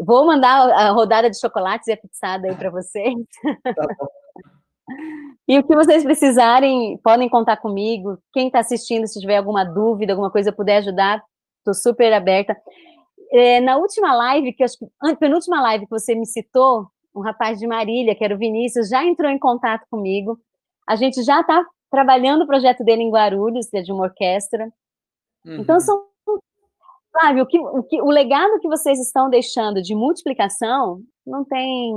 S2: Vou mandar a rodada de chocolates e a pizzada aí para vocês. Tá e o que vocês precisarem, podem contar comigo. Quem está assistindo, se tiver alguma dúvida, alguma coisa puder ajudar, estou super aberta. É, na última live, que acho que penúltima live que você me citou, um rapaz de Marília, que era o Vinícius, já entrou em contato comigo. A gente já está trabalhando o projeto dele em Guarulhos, é de uma orquestra. Então, uhum. Então, são. Sabe, o, que, o, que, o legado que vocês estão deixando de multiplicação não tem.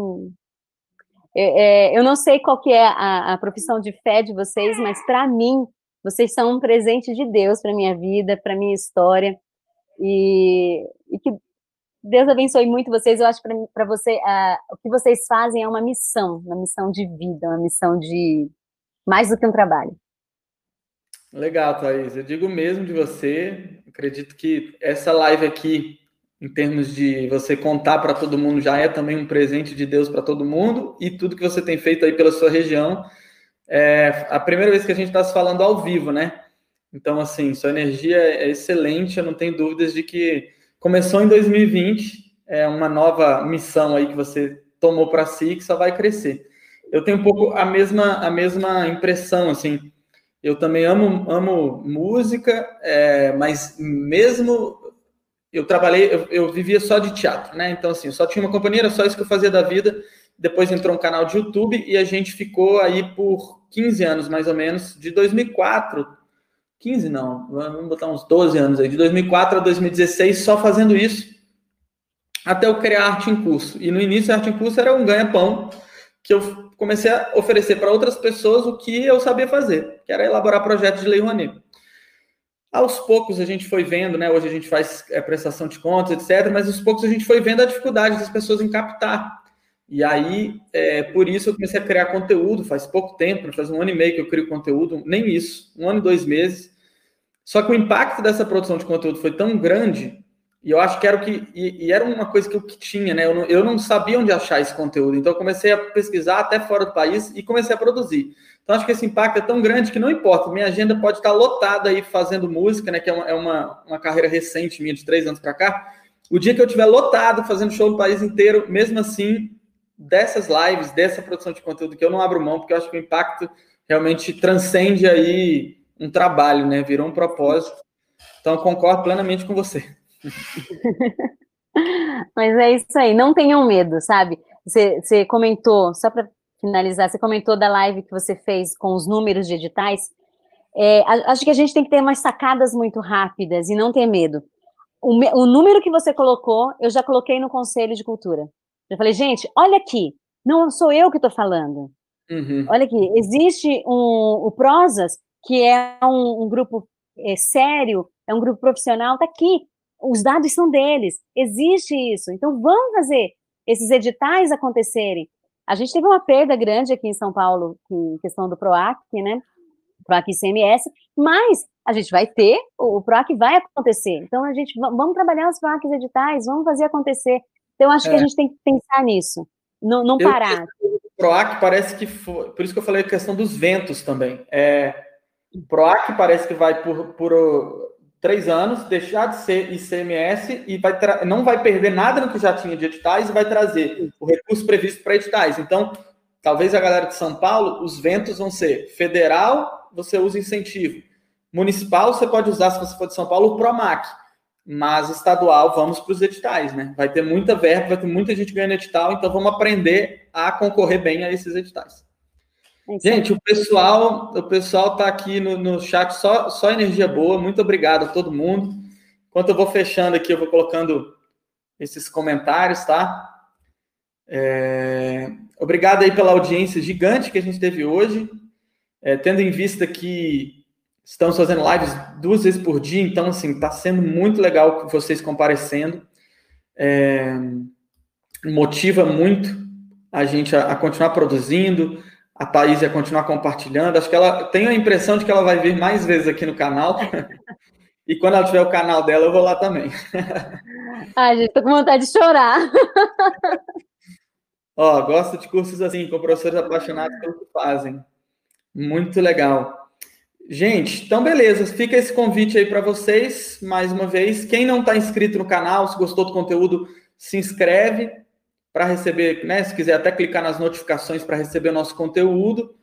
S2: É, é, eu não sei qual que é a, a profissão de fé de vocês, mas para mim, vocês são um presente de Deus para minha vida, para minha história. E, e, que Deus abençoe muito vocês. Eu acho que para você, uh, o que vocês fazem é uma missão, uma missão de vida, uma missão de mais do que um trabalho.
S1: Legal, Thaís. Eu digo mesmo de você. Acredito que essa live aqui, em termos de você contar para todo mundo, já é também um presente de Deus para todo mundo. E tudo que você tem feito aí pela sua região. É a primeira vez que a gente está se falando ao vivo, né? Então, assim, sua energia é excelente. Eu não tenho dúvidas de que começou em 2020. É uma nova missão aí que você tomou para si que só vai crescer. Eu tenho um pouco a mesma, a mesma impressão, assim eu também amo, amo música, é, mas mesmo eu trabalhei, eu, eu, vivia só de teatro, né? Então, assim, só tinha uma companhia, era só isso que eu fazia da vida. Depois entrou um canal de YouTube e a gente ficou aí por 15 anos, mais ou menos, de 2004, 15 não, vamos botar uns 12 anos aí, de 2004 a 2016, só fazendo isso, até eu criar arte em curso. E no início, arte em curso era um ganha-pão, que eu comecei a oferecer para outras pessoas o que eu sabia fazer, que era elaborar projetos de lei Rouanet. Aos poucos a gente foi vendo, né? Hoje a gente faz é, prestação de contas, etc. Mas aos poucos a gente foi vendo a dificuldade das pessoas em captar. E aí, é, por isso eu comecei a criar conteúdo. Faz pouco tempo, faz um ano e meio que eu crio conteúdo, nem isso, um ano e dois meses. Só que o impacto dessa produção de conteúdo foi tão grande e eu acho que era o que. E, e era uma coisa que eu que tinha, né? Eu não, eu não, sabia onde achar esse conteúdo. Então eu comecei a pesquisar até fora do país e comecei a produzir. Então acho que esse impacto é tão grande que não importa. Minha agenda pode estar lotada aí fazendo música, né? Que é uma, é uma, uma carreira recente minha, de três anos para cá. O dia que eu tiver lotado fazendo show no país inteiro, mesmo assim, dessas lives, dessa produção de conteúdo que eu não abro mão, porque eu acho que o impacto realmente transcende aí um trabalho, né? Virou um propósito. Então, concordo plenamente com você. [LAUGHS]
S2: Mas é isso aí, não tenham medo, sabe? Você, você comentou, só para finalizar, você comentou da live que você fez com os números de editais. É, acho que a gente tem que ter umas sacadas muito rápidas e não ter medo. O, o número que você colocou, eu já coloquei no Conselho de Cultura. Eu falei, gente, olha aqui, não sou eu que estou falando. Uhum. Olha aqui, existe um, o Prosas, que é um, um grupo é, sério, é um grupo profissional, está aqui os dados são deles, existe isso. Então, vamos fazer esses editais acontecerem. A gente teve uma perda grande aqui em São Paulo, em questão do PROAC, né? PROAC e CMS, mas a gente vai ter, o, PROAC vai acontecer. Então, a gente vamos trabalhar os PROACs editais, vamos fazer acontecer. Então, acho é. que a é. gente tem que pensar nisso, não, não parar.
S1: o PROAC parece que foi, por isso que eu falei a questão dos ventos também. É, o PROAC parece que vai por, por três anos, deixar de ser ICMS e vai não vai perder nada no que já tinha de editais e vai trazer o recurso previsto para editais. Então, talvez a galera de São Paulo, os ventos vão ser federal, você usa incentivo. Municipal, você pode usar, se você for de São Paulo, o PROMAC. Mas estadual, vamos para os editais, né? Vai ter muita verba, vai ter muita gente ganhando edital, então vamos aprender a concorrer bem a esses editais. É Gente, o pessoal, o pessoal tá aqui no, no chat só, só energia boa. Muito obrigado a todo mundo. Enquanto eu vou fechando aqui, eu vou colocando esses comentários, tá? É... Obrigado aí pela audiência gigante que a gente teve hoje. É, tendo em vista que estamos fazendo lives duas vezes por dia, então, assim, tá sendo muito legal vocês comparecendo. É... Motiva muito a gente a, a continuar produzindo, a Thaís ia continuar compartilhando. Acho que ela tem a impressão de que ela vai vir mais vezes aqui no canal. [LAUGHS] e quando ela tiver o canal dela, eu vou lá também. [LAUGHS]
S2: Ai, gente, tô com vontade de chorar. [LAUGHS]
S1: Ó, gosto de cursos assim, com professores apaixonados pelo que fazem. Muito legal. Gente, então beleza, fica esse convite aí para vocês, mais uma vez. Quem não está inscrito no canal, se gostou do conteúdo, se inscreve para receber, né? Se quiser até clicar nas notificações para receber o nosso conteúdo.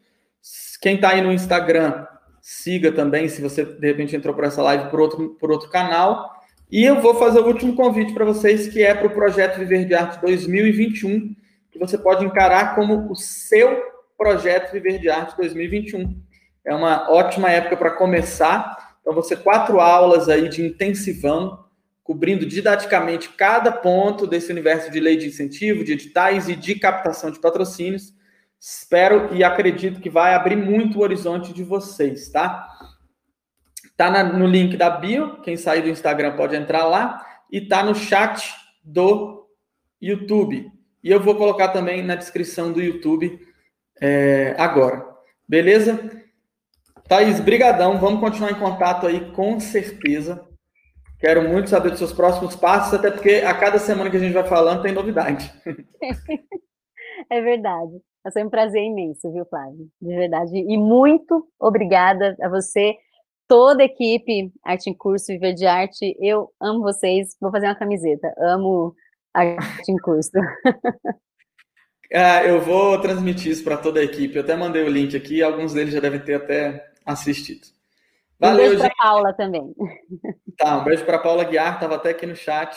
S1: Quem está aí no Instagram, siga também, se você de repente entrou por essa live por outro, por outro canal. E eu vou fazer o último convite para vocês, que é para o projeto Viver de Arte 2021, que você pode encarar como o seu projeto Viver de Arte 2021. É uma ótima época para começar. Então, você quatro aulas aí de intensivão, cobrindo didaticamente cada ponto desse universo de lei de incentivo, de editais e de captação de patrocínios. Espero e acredito que vai abrir muito o horizonte de vocês, tá? Tá na, no link da bio, quem sair do Instagram pode entrar lá, e tá no chat do YouTube. E eu vou colocar também na descrição do YouTube é, agora. Beleza? Thaís, brigadão. Vamos continuar em contato aí, com certeza. Quero muito saber dos seus próximos passos, até porque a cada semana que a gente vai falando tem novidade. [LAUGHS]
S2: É verdade. É sempre um prazer imenso, viu, Flávio? De verdade. E muito obrigada a você, toda a equipe Arte em Curso, Viver de Arte. Eu amo vocês. Vou fazer uma camiseta. Amo Arte em Curso. [LAUGHS]
S1: Ah, eu vou transmitir isso para toda a equipe. Eu até mandei o link aqui, alguns deles já devem ter até assistido.
S2: Valeu, um beijo para Paula também.
S1: Tá, um beijo para Paula Guiar, estava até aqui no chat.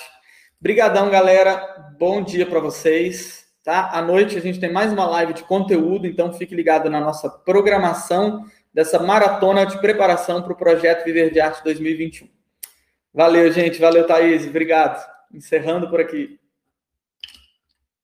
S1: Brigadão, galera. Bom dia para vocês. Tá? À noite a gente tem mais uma live de conteúdo, então fique ligado na nossa programação dessa maratona de preparação para o projeto Viver de Arte 2021. Valeu, gente. Valeu, Thaís. Obrigado. Encerrando por aqui.